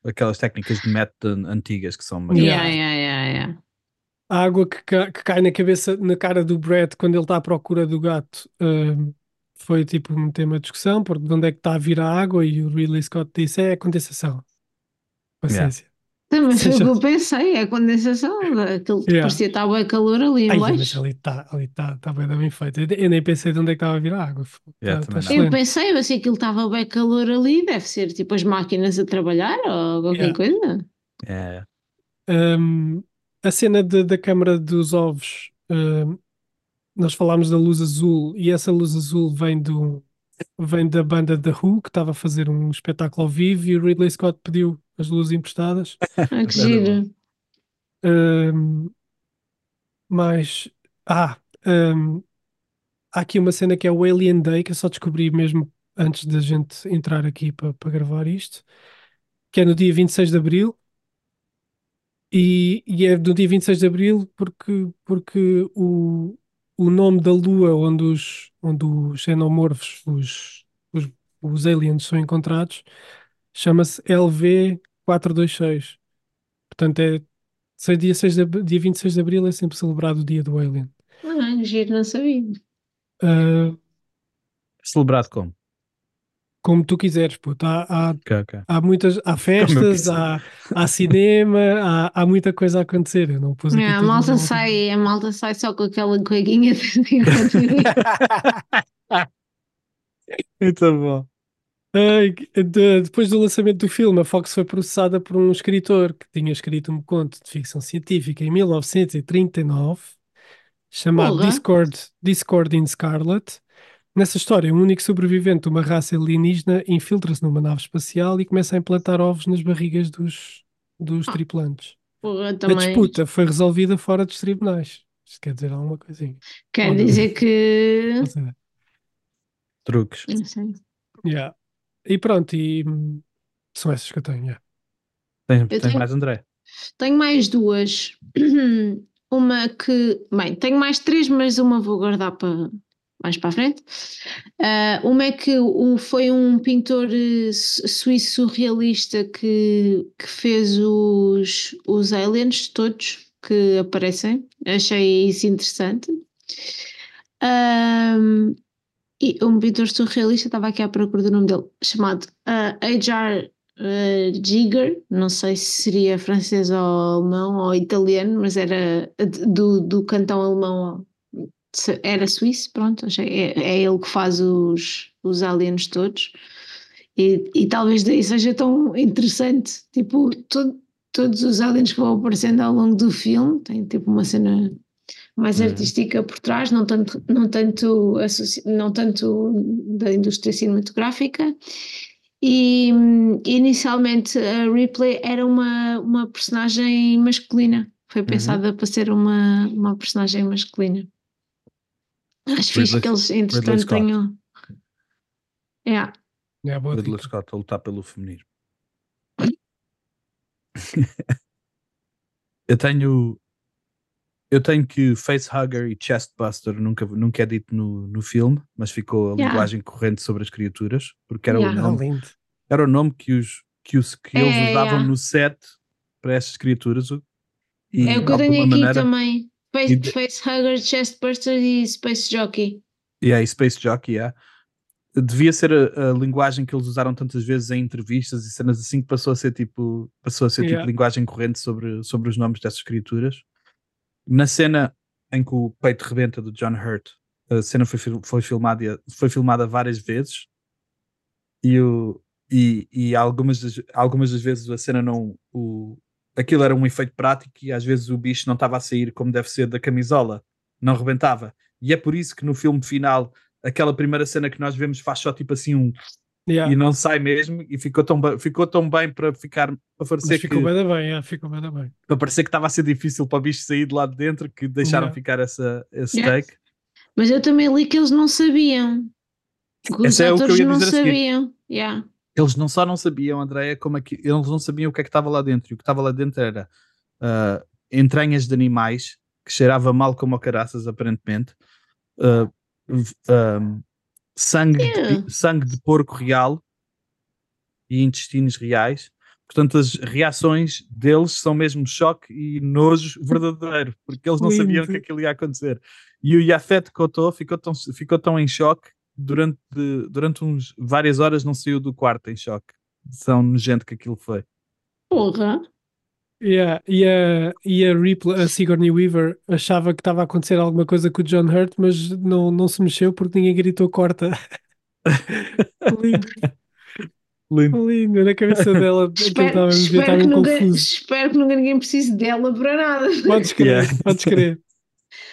aquelas técnicas de método antigas que são Yeah. Yeah, yeah, yeah, yeah. a água que, ca- que cai na cabeça, na cara do Brett quando ele está à procura do gato, hum, foi tipo um tema de discussão, porque de onde é que está a vir a água? E o Ridley Scott disse: é a condensação. Paciência. Também foi o que eu pensei, é a condensação, aquilo que Yeah. parecia que estava bem calor ali Ai, mas ali está ali tá, tá bem, bem feito. Eu, eu nem pensei de onde é que estava a vir a água. Yeah, Tá- tá. Eu pensei, mas se aquilo estava bem calor ali, deve ser tipo as máquinas a trabalhar ou qualquer Yeah. coisa. É, Hum, a cena de- da Câmara dos Ovos, hum, nós falámos da luz azul e essa luz azul vem do vem da banda The Who que estava a fazer um espetáculo ao vivo e o Ridley Scott pediu as luzes emprestadas. Ah, que giro. Hum, mas ah, hum, há aqui uma cena que é o Alien Day que eu só descobri mesmo antes da gente entrar aqui para para gravar isto, que é no dia 26 de Abril. E, e é do dia 26 de Abril porque, porque o, o nome da lua onde os, onde os xenomorfos, os, os, os aliens são encontrados, chama-se LV426. Portanto, é dia, 6 de, dia 26 de Abril é sempre celebrado o dia do alien. Ah, giro, não sabia. Ah, celebrado como? Como tu quiseres, puto. Há, há, Ok, ok. há muitas, há festas, há, há cinema, há, há muita coisa a acontecer. Eu não pus aqui É, a malta numa- sai, a malta sai só com aquela coiguinha de Muito bom. De- depois do lançamento do filme, a Fox foi processada por um escritor que tinha escrito um conto de ficção científica em 1939, chamado. Discord, Discord in Scarlet. Nessa história, um único sobrevivente de uma raça alienígena infiltra-se numa nave espacial e começa a implantar ovos nas barrigas dos, dos Ah. tripulantes. Porra, A também. disputa foi resolvida fora dos tribunais. Isto quer dizer alguma coisinha. Quer dizer que. Não sei. Truques. Não sei. Yeah. E pronto, e hum, são essas que eu tenho. yeah. Tens, tens tenho- mais, André? Tenho mais duas. Uma que. Bem, tenho mais três, mas uma vou guardar para mais para a frente. Ah, uma é que o, foi um pintor eh, su- suíço surrealista que, que fez os, os aliens todos que aparecem. Achei isso interessante. Ahm, e um pintor surrealista, estava aqui à procura do nome dele, chamado ah, H.R. Uh, Giger, não sei se seria francês ou alemão ou italiano, mas era do, do cantão alemão, era suíço, pronto, é, é ele que faz os, os aliens todos. E, e talvez daí seja tão interessante, tipo, todo- todos os aliens que vão aparecendo ao longo do filme, tem tipo uma cena mais Uhum. artística por trás, não tanto, não tanto, não tanto da indústria cinematográfica. E inicialmente a Ripley era uma, uma personagem masculina, foi pensada para ser uma, uma personagem masculina. Acho fixe Ridley- que eles, entretanto, tenham. Yeah. Yeah, boa Ridley dica. Scott a lutar pelo feminino. eu tenho. Eu tenho que facehugger e chestbuster nunca, nunca é dito no, no filme, mas ficou a Yeah. linguagem corrente sobre as criaturas, porque era Yeah. o nome, era o nome que, os, que, os, que eles É, usavam yeah. no set para essas criaturas. E, É o que eu tenho aqui maneira, também. Face, E Facehugger, Chestburster e Space Jockey. Yeah, e Space Jockey, yeah. Devia ser a, a linguagem que eles usaram tantas vezes em entrevistas e cenas assim que passou a ser tipo, passou a ser Yeah. tipo linguagem corrente sobre, sobre os nomes dessas criaturas. Na cena em que o peito rebenta do John Hurt, a cena foi, foi, filmada, foi filmada várias vezes e, o, e, e algumas, das, algumas das vezes a cena não. O, aquilo era um efeito prático e às vezes o bicho não estava a sair como deve ser da camisola, não rebentava. E é por isso que no filme final, aquela primeira cena que nós vemos faz só tipo assim um Yeah. e não sai mesmo e ficou tão, ficou tão bem para ficar para Mas parecer que ficou bem da bem, yeah, ficou bem bem. para parecer que estava a ser difícil para o bicho sair de lá de dentro que deixaram Yeah. ficar essa, esse Yeah. take. Mas eu também li que eles não sabiam. Que os Esse é o que eu atores ia não sabiam. Yeah. Eles não só não sabiam, Andréia, como é que eles não sabiam o que é que estava lá dentro. E o que estava lá dentro era ah, entranhas de animais que cheirava mal como a caraças, aparentemente. ah, v- ah, sangue, de, Yeah. sangue de porco real e intestinos reais. Portanto, as reações deles são mesmo choque e nojo verdadeiro, porque eles não sabiam Lindo. que aquilo ia acontecer. E o Yafet Koto ficou tão, ficou tão em choque durante, durante uns, várias horas não saiu do quarto em choque. Tão nojento que aquilo foi. Porra. Yeah, e, a, e a Ripley, a Sigourney Weaver, achava que estava a acontecer alguma coisa com o John Hurt, mas não, não se mexeu porque ninguém gritou corta. lindo, Lindo. lindo, na cabeça dela. Espero, espero, que nunca, espero que nunca ninguém precise dela para nada. Podes crer, Yeah. podes crer.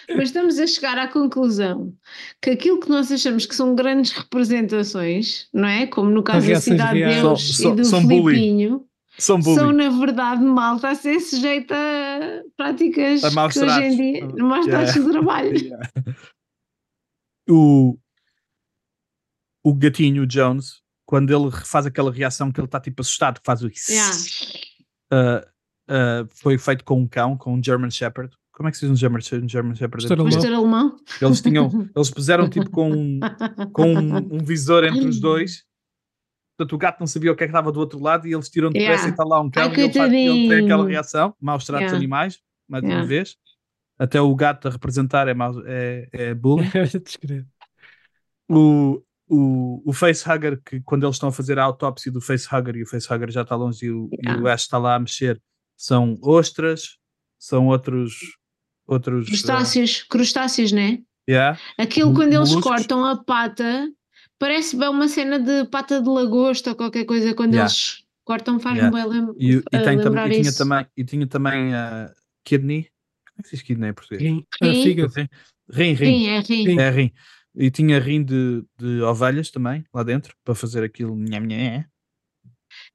Mas estamos a chegar à conclusão que aquilo que nós achamos que são grandes representações, não é? Como no caso da Cidade de. Deus São- e do são. Filipinho, São bullying. são na verdade malta a ser sujeita a práticas A que hoje em dia, maus Yeah. tratos de trabalho. Yeah. O, o gatinho, Jones, quando ele faz aquela reação que ele está tipo assustado, que faz o Yeah. uh, uh, foi feito com um cão, com um German Shepherd. Como é que se diz um German, um German Shepherd? Pastor Mas alemão. Eles tinham, eles puseram tipo com um, com um, um visor entre os dois. Portanto, o gato não sabia o que é que estava do outro lado e eles tiram depressa Yeah. e está lá um cão Ai, e ele, faz, ele tem aquela reação, maus tratos Yeah. animais, mais uma Yeah. vez. Até o gato a representar é, mau, é, é bullying. O, o, o facehugger, que quando eles estão a fazer a autópsia do facehugger e o facehugger já está longe e o, e o Yeah. Ash está lá a mexer, são ostras, são outros. Outros uh, Crustáceos, crustáceos, não é? yeah, Aquilo quando eles moluscos. cortam a pata, parece bem uma cena de pata de lagosta ou qualquer coisa. Quando Yeah. eles cortam, faz-me Yeah. bem lem- E, e, a tem tam- lembrar e tinha isso. também, e tinha também a kidney. Como é que se diz kidney em português? Rim. Ah, Rim. fígado. Rim, rim. Sim, é rim. É rim. E tinha rim de, de ovelhas também, lá dentro, para fazer aquilo. Nham, nham.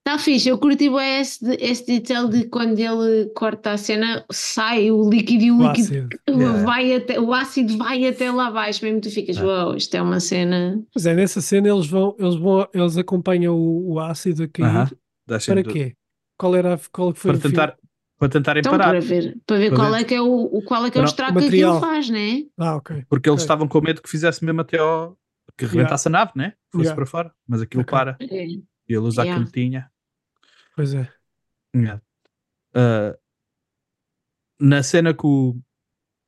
Está fixe, eu curti bem esse, esse detail de quando ele corta a cena, sai o líquido e o O líquido ácido. Yeah. vai até, o ácido vai até lá abaixo, mesmo tu ficas, Ah. uau, isto é uma cena. Mas é, nessa cena eles vão, eles vão, eles acompanham o, o ácido a cair. Aham. Deixem Para quê? Qual era a- qual foi Para, tentar, para tentarem Então, parar. para ver, para ver Para qual ver. é que é o, o- qual é que é o Não, estrago que aquilo faz, né? Ah, ok. Porque eles estavam com medo que fizesse mesmo até ao. que rebentasse a nave, né? Fosse Yeah. para fora. Mas aquilo Ok. para. É. E ele usa Yeah. a cantinha. Pois é. Yeah. Ah, na cena que o.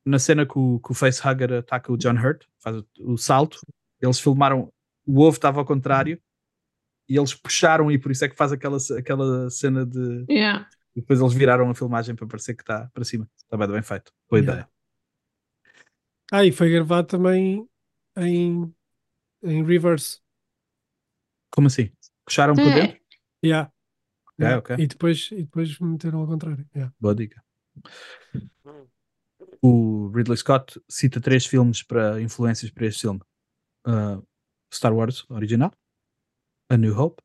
Na cena que o, que o facehugger ataca o John Hurt, faz o, o salto, eles filmaram. O ovo estava ao contrário e eles puxaram, e por isso é que faz aquela, aquela cena de. Yeah. E depois eles viraram a filmagem para parecer que está para cima. Está bem, bem feito. Boa Yeah. ideia. Ah, e foi gravado também em, em reverse. Como assim? Puxaram por É. dentro? Yeah. Yeah. ok. E depois, e depois meteram ao contrário. Yeah. Boa dica. O Ridley Scott cita três filmes para influências para este filme: Uh, Star Wars original, A New Hope,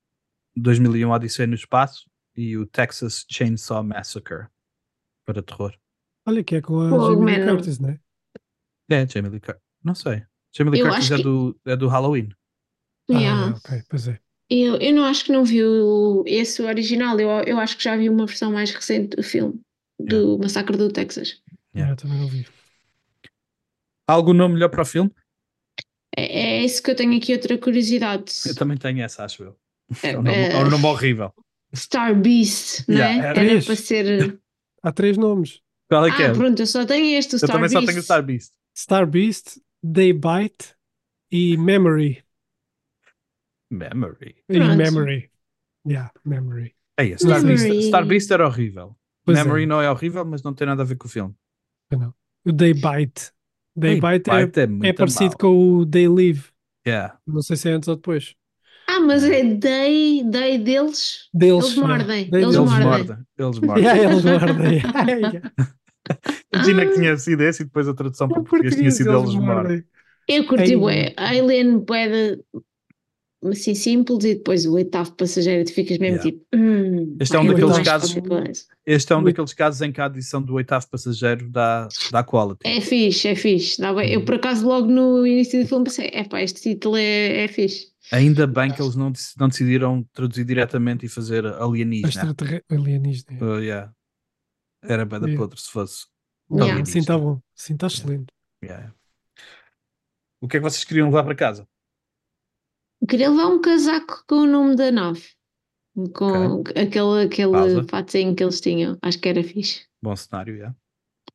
2001 Odisseia no Espaço e o Texas Chainsaw Massacre para terror. Olha que é com a Pô, Jamie Lee. Curtis, não é? É, Jamie Lee Curtis. Não sei. Jamie Lee Eu Curtis é, que- do, é do Halloween. Yeah. Ah, ok, pois é. Eu, eu não acho que não vi o- esse original, eu, eu acho que já vi uma versão mais recente do filme, do Massacre do Texas. Yeah. Eu também não vi. Algum nome melhor para o filme? É, é isso que eu tenho aqui outra curiosidade. Eu também tenho essa, acho eu. É, É um nome, é, é um nome horrível. Star Beast, não é? Yeah, Era três. para ser. Há três nomes: Qual é que é? Ah, pronto, eu só tenho este, o eu Star também Beast. só tenho o Star Beast. Star Beast, Daybite e Memory. Memory. E Pronto. Memory. Yeah, Memory. Ei, Star, Memory. Beast, Star Beast era horrível. Pois Memory é. não é horrível, mas não tem nada a ver com o filme. Não. O Day Bite. Day Bite é, Bite é, muito é parecido mau. com o Day Live. Yeah. Não sei se é antes ou depois. Ah, mas é day, day deles. Deles. Eles yeah. mordem, Day eles Eles mordem. mordem. Eles mordem. Yeah, eles mordem. Imagina que tinha sido esse e depois a tradução para português tinha sido eles mordem. Eu curti, bué. Alien, bué de- assim simples, e depois o oitavo passageiro, tu ficas mesmo Yeah. tipo. Hum, Este é um daqueles casos-. Este é um Muito. daqueles casos em que a adição do oitavo passageiro dá, dá quality. É fixe, é fixe. Dá bem. Eu, Uhum. por acaso, logo no início do filme pensei: é pá, este título é, é fixe. Ainda bem que eles não, não decidiram traduzir diretamente e fazer alienígena. Alienígena. Uh, yeah. Era bem da Yeah. podre se fosse. Yeah. assim está bom. Assim está excelente. Yeah. O que é que vocês queriam levar para casa? Queria levar um casaco com o nome da nave. Com aquele, aquele Pausa. fatozinho que eles tinham. Acho que era fixe. Bom cenário, yeah.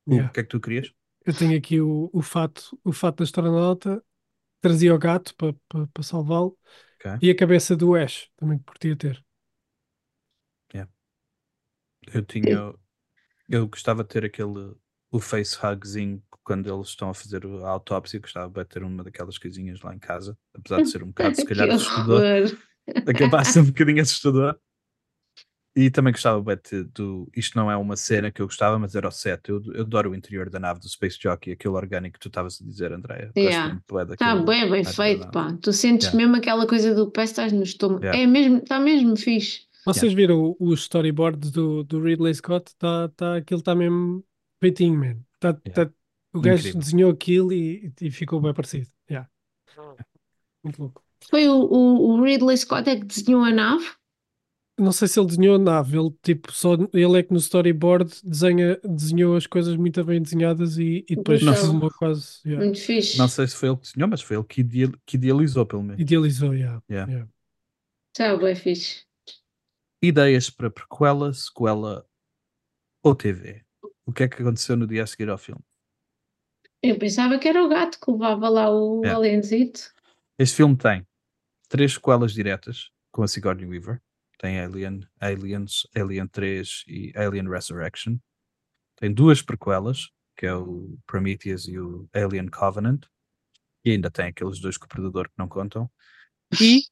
O Yeah. que é que tu querias? Eu tenho aqui o, o fato, o fato da astronauta, trazia o gato para para para salvá-lo Ok. e a cabeça do Ash, também que curtia ter. Eu tinha. Eu gostava de ter aquele. O face hugzinho quando eles estão a fazer a autópsia. Gostava de ter uma daquelas coisinhas lá em casa. Apesar de ser um bocado, se calhar, assustador. horror. Acaba de ser um bocadinho assustador. E também gostava de, do. Isto não é uma cena que eu gostava, mas era o set. Eu, eu adoro o interior da nave do Space Jockey, aquele orgânico que tu estavas a dizer, Andréia. Yeah. Está bem, bem feito, pá. Tu sentes Yeah. mesmo aquela coisa do pé, estás no estômago. Yeah. É mesmo, está mesmo fixe. Vocês viram o- os storyboards do, do Ridley Scott? Tá, tá, aquilo está mesmo feitinho, man. Tá, Yeah. tá- o gajo Incrível. desenhou aquilo e, e ficou bem parecido. Yeah. Muito louco. Foi o, o, o Ridley Scott é que desenhou a nave? Não sei se ele desenhou a nave, ele tipo só ele é que no storyboard desenha, desenhou as coisas muito bem desenhadas e, e depois Não. filmou quase. yeah. Muito fixe. Não sei se foi ele que desenhou, mas foi ele que, ideal- que idealizou, pelo menos. Idealizou, yeah. Yeah. yeah. Está bem fixe. Ideias para prequela, sequela ou TV? O que é que aconteceu no dia a seguir ao filme? Eu pensava que era o gato que levava lá o Yeah. alienzito. Este filme tem três sequelas diretas com a Sigourney Weaver. Tem Alien, Aliens, Alien 3 e Alien Resurrection. Tem duas prequelas, que é o Prometheus e o Alien Covenant. E ainda tem aqueles dois com o Predador que não contam. E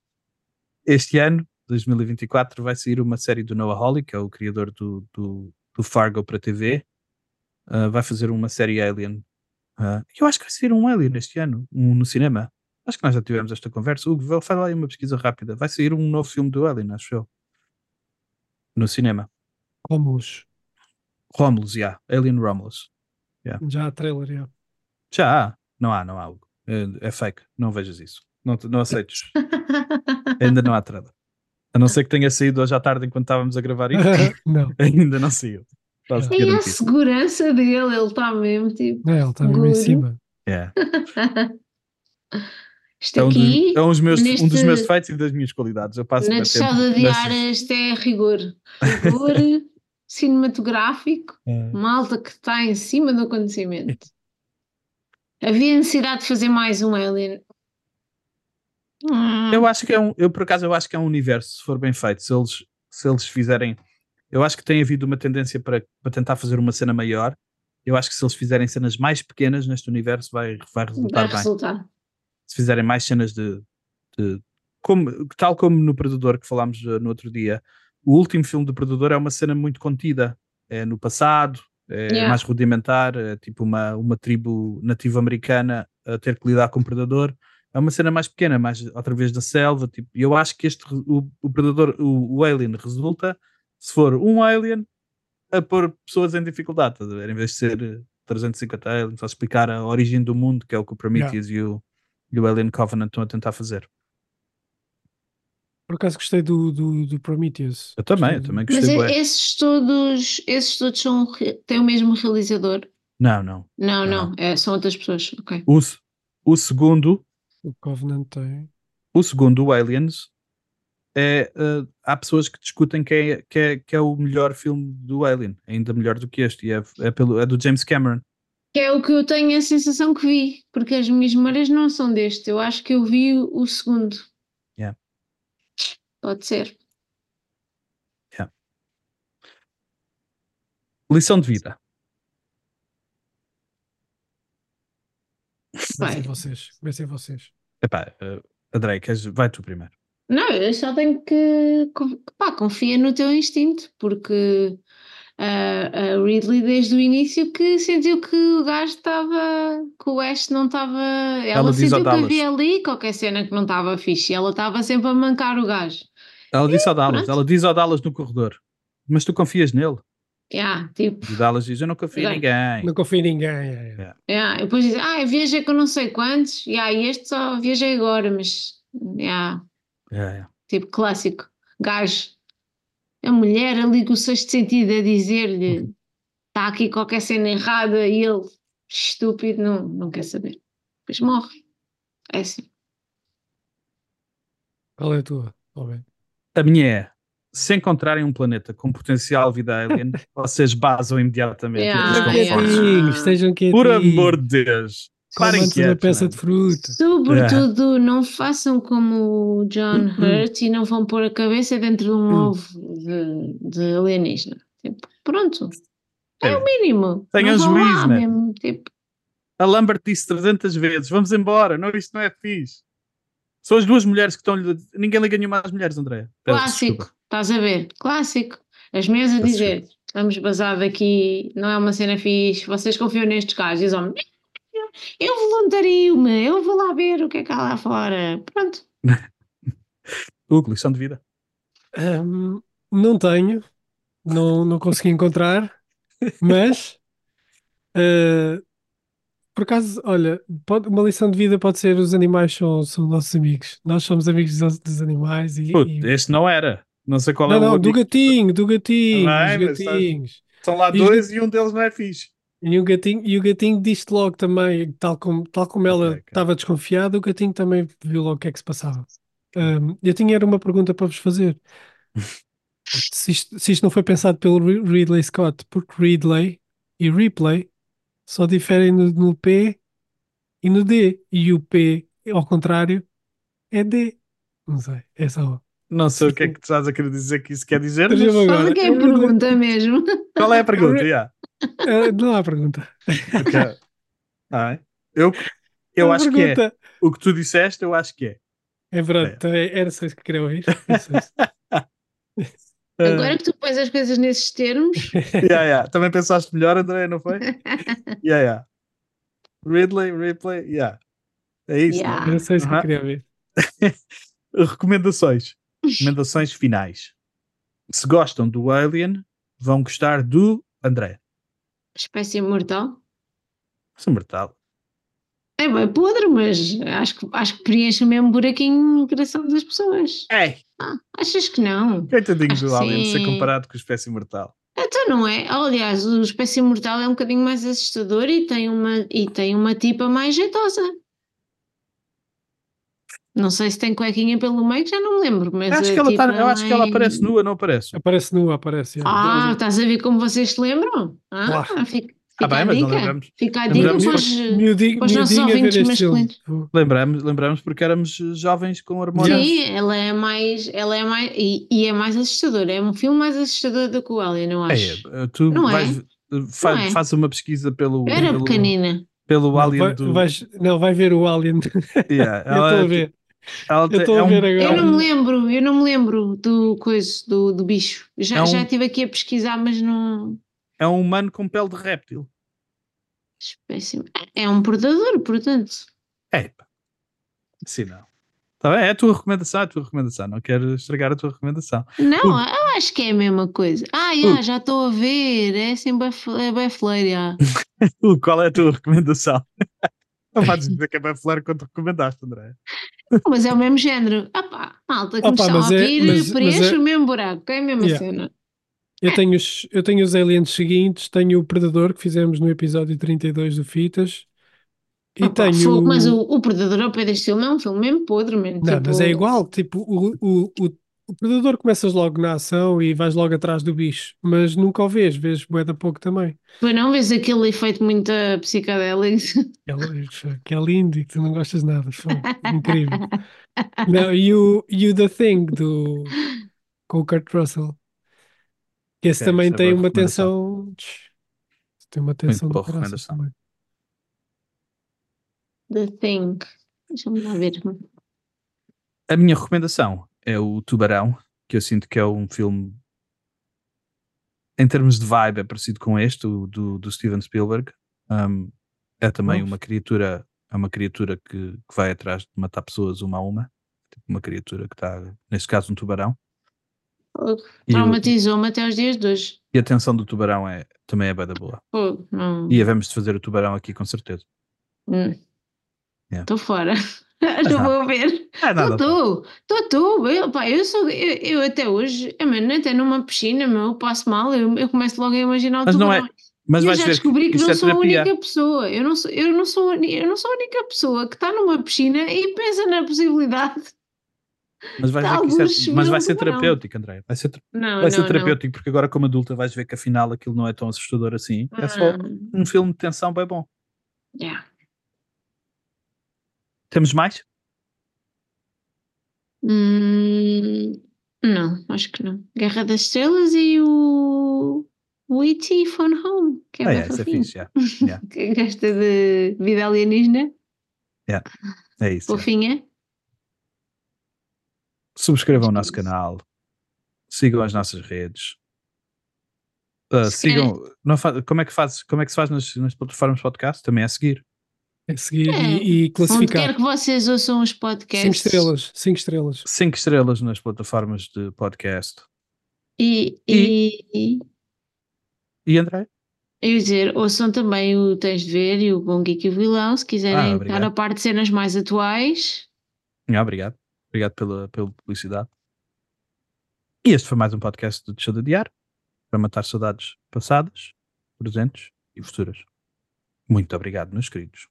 este ano, 2024, vai sair uma série do Noah Hawley, que é o criador do, do, do Fargo para TV. Ah, vai fazer uma série Alien. Ah, eu acho que vai sair um Alien este ano, um no cinema. Acho que nós já tivemos esta conversa. Hugo, faz lá aí uma pesquisa rápida. Vai sair um novo filme do Alien, acho eu. No cinema. Romulus. Romulus, já. Alien Romulus. Já há trailer, yeah. Já há. Não há, não há, Hugo. É, é fake. Não vejas isso. Não, não aceites. Ainda não há trailer. A não ser que tenha saído hoje à tarde enquanto estávamos a gravar isto. não, Ainda não saiu. Posso-te E a segurança dele, ele está mesmo tipo. não, ele está mesmo em cima. É. Isto É, um dos, aqui, é um, dos meus, um dos neste- meus defeitos e das minhas qualidades. Eu passo na Teixada de Aras, isto é rigor. Rigor cinematográfico, É. malta que está em cima do acontecimento. Havia necessidade de fazer mais um Alien. Hum, Eu acho que é um, eu por acaso eu acho que é um universo, se for bem feito, se eles, se eles fizerem, eu acho que tem havido uma tendência para, para tentar fazer uma cena maior. Eu acho que se eles fizerem cenas mais pequenas neste universo vai, vai resultar vai bem. resultar. Se fizerem mais cenas de, de- como, tal como no Predador que falámos uh, no outro dia, o último filme do Predador é uma cena muito contida, é no passado, é Yeah. mais rudimentar, é tipo uma, uma tribo nativa americana a ter que lidar com o Predador é uma cena mais pequena, mais outra vez da selva, tipo, eu acho que este, o, o predador, o, o alien resulta se for um alien a pôr pessoas em dificuldade, estás a ver? Em vez de ser eh, 350 aliens, a explicar a origem do mundo, que é o que o Prometheus e, o, e o Alien Covenant estão a tentar fazer. Por acaso gostei do, do, do Prometheus. Eu também, eu também Mas gostei. e- bué. esses todos, esses todos são, têm o mesmo realizador? Não, não. Não, Não. não, é, são outras pessoas. Ok. O, o segundo, O Covenant tem. o segundo, o Aliens, é, eh, há pessoas que discutem que é, que, é, que é o melhor filme do Alien, ainda melhor do que este, e é, é, pelo, é do James Cameron. Que é o que eu tenho a sensação que vi, porque as minhas memórias não são deste. Eu acho que eu vi o, o segundo. Yeah. Pode ser. Lição de vida. Comecem vocês. Comecem vocês. Epá, uh, André, queres, vai tu primeiro. Não, eu só tenho que. Pá, confia no teu instinto, porque a, a Ridley, desde o início, que sentiu que o gajo estava. que o Ash não estava. Ela, Ela sentiu que Dallas. havia ali qualquer cena que não estava fixe e ela estava sempre a mancar o gajo. Ela disse ao Dallas, pronto. ela diz ao Dallas no corredor, mas tu confias nele? Yeah, tipo. E o Dallas diz, eu não confio em ninguém. Não confio em ninguém. é, é. Yeah, e depois diz, ah, eu viajei com não sei quantos, yeah, e este só viajei agora, mas. Yeah, É, é. tipo, clássico. Gajo. A mulher ali com o sexto sentido a dizer-lhe está aqui qualquer cena errada e ele, estúpido, não, não quer saber. Depois morre. É assim. Qual é a tua? A minha é, se encontrarem um planeta com potencial vida alien, vocês basam imediatamente. Yeah, yeah. estejam quietinhos. Por amor de Deus. Parem Comam-te uma quietos, peça de fruta. Sobretudo, não façam como o John Hurt e não vão pôr a cabeça dentro de um ovo de, de alienígena. Tipo, pronto. É É. o mínimo. Tenham lá juízo, mesmo. Tipo, A Lambert disse 300 vezes, vamos embora, não, isto não é fixe. São as duas mulheres que estão Ninguém liga nenhuma às mulheres, André. Clássico. desculpa. Estás a ver? Clássico. As mulheres a dizer, vamos basar daqui, não é uma cena fixe, vocês confiam nestes gajos. E os homens, eu voluntario-me, eu vou lá ver o que é que há lá fora. Pronto. Hugo, lição de vida. Ahm, não tenho, não, não consegui encontrar, mas ah, por acaso, olha, pode- uma lição de vida pode ser os animais são, são nossos amigos. Nós somos amigos dos, dos animais e, Puto, e- este não era. Não sei qual não, é o não, do gatinho, do gatinho, dos gatinhos. São lá E dois e um deles não é fixe. E o gatinho, e o gatinho disse logo também, tal como, tal como ela Ok, ok. estava desconfiada, o gatinho também viu logo o que é que se passava. Ahm, eu tinha era uma pergunta para vos fazer. Se isto, se isto não foi pensado pelo Ri- Ridley Scott, porque Ridley e Replay só diferem no, no P e no D. E o P, ao contrário, é D. Não sei, é só. Não sei o que é que tu estás a querer dizer que isso quer dizer, mas Faz agora. o que é a pergunta mesmo. qual é a pergunta? Yeah. Ah, não há pergunta. Ok. Ah, é? eu eu acho que é. pergunta- O que tu disseste, eu acho que é. É verdade, é- era só isso que queria ouvir. Se- Agora que tu pões as coisas nesses termos, Yeah, yeah. Também pensaste melhor, André, não foi? Yeah, yeah. Ridley, Ripley, yeah. É isso. Yeah. né? Era só isso que eu Aham. queria ouvir. Recomendações. Recomendações finais. Se gostam do Alien, vão gostar do André. Espécie imortal. Sou mortal. É bem podre, mas acho que, acho que preenche o mesmo buraquinho no coração das pessoas. Ei, Ah, achas que não? coitadinho Acho do Alien ser sim. comparado com a espécie mortal. Então não é? Aliás, o espécie mortal é um bocadinho mais assustador e tem uma, e tem uma tipa mais jeitosa. Não sei se tem cuequinha pelo meio, já não me lembro, mas Acho a que ela tá, tipa eu acho que ela aparece nua, não aparece? Aparece nua, aparece. é. Ah, estás a ver como vocês se lembram? Ah, Claro. fica, Ah, fica bem, a mas não dica. lembramos. Fica a dica para os- Miudinho, para os nossos miudinho a ver ouvintes este filme. masculinos. Lembramos, lembramos porque éramos jovens com hormônios. Sim, ela é mais, ela é mais, e, e é mais assustadora. É um filme mais assustador do que o Alien, eu acho. É, tu Não é? vais, fa- Não é? faz uma pesquisa pelo, Eu era pelo, pequenina. pelo Não, Alien vai, do. vais- não, vai ver o Alien. Yeah, Eu estou a ver. Ela Eu estou é a um- ver Eu agora. não me lembro, eu não me lembro do coisa, do, do bicho. Já, É um- já estive aqui a pesquisar, mas não. é um humano com pele de réptil. Espécie- É um predador, portanto. É. Sim, não. Tá bem, é a tua recomendação, é a tua recomendação. Não quero estragar a tua recomendação. Não, Uh. eu acho que é a mesma coisa. Ah, já, já estou a ver. É assim, é bem fleira, já. Uh, Qual é a tua recomendação? Não vais dizer que é bem flare quando recomendaste, André. Mas é o mesmo género. Ah pá, malta, me estão a é- ouvir, mas- mas preenche é- o mesmo buraco. É a mesma Yeah. cena. Eu tenho, os, eu tenho os aliens seguintes, tenho o Predador que fizemos no episódio 32 do Fitas e Opa, tenho. fogo, mas o, o Predador ao pé deste filme é um filme mesmo podre, mano. Não, Tipo, mas é igual, tipo, o, o, o, o Predador começas logo na ação e vais logo atrás do bicho, mas nunca o vês, vês bué da pouco também. Pois não vês aquele efeito muito psicadélico. Que é, é lindo e que tu não gostas nada, fogo, incrível. Não, e o, e o The Thing do, com o Kurt Russell, que esse Ok, também é tem uma tensão, tem uma tensão boa do recomendação. também. The Thing. Deixa-me lá ver. A minha recomendação é o Tubarão, que eu sinto que é um filme. Em termos de vibe, é parecido com este, do, do Steven Spielberg. Um, é também uma criatura, é uma criatura que, que vai atrás de matar pessoas uma a uma. Tipo uma criatura que está, neste caso, um tubarão. Traumatizou-me até aos dias de hoje. e a tensão do tubarão é, também é bem da boa. E havemos de fazer o tubarão aqui com certeza. Estou fora. não vou ver. É nada. Estou, estou, estou. Eu, pá, eu, sou, eu, eu até hoje, eu, mano, até numa piscina, meu, eu passo mal, eu, eu começo logo a imaginar o Mas não é- tubarão. Mas eu vais já descobri que, não é sou a única pessoa. Eu não sou, eu, não sou, eu não sou a única pessoa que está numa piscina e pensa na possibilidade. Mas vais ver que isso é, mas vai ser tubarão. terapêutico, André. Vai ser, Não, vai ser não, terapêutico, porque agora, como adulta, vais ver que afinal aquilo não é tão assustador assim. não. É só Hum, um filme de tensão bem bom. yeah. Temos mais? Hum, não, acho que não. Guerra das Estrelas e o. O E.T. Phone Home, que é ah, bem é, isso é fixe. já. Quem gosta de vida alienígena, É isso. fofinha. Subscrevam o é nosso canal. Sigam as nossas redes. Se sigam. Não como, é que faz, como é que se faz nas, nas plataformas podcast? Também é seguir. É seguir É, e, e Onde classificar. quer que vocês ouçam os Cinco podcasts. estrelas, cinco estrelas. Cinco estrelas nas plataformas de podcast. E, e, e E André? eu ia dizer, ouçam também o Tens de Ver e o Bom Geek e o Vilão, se Ah, quiserem obrigado. estar a par de cenas mais atuais. Ah, obrigado. Obrigado pela, pela publicidade. E este foi mais um podcast do Deixa de Adiar para matar saudades passadas, presentes e futuras. Muito obrigado, meus queridos.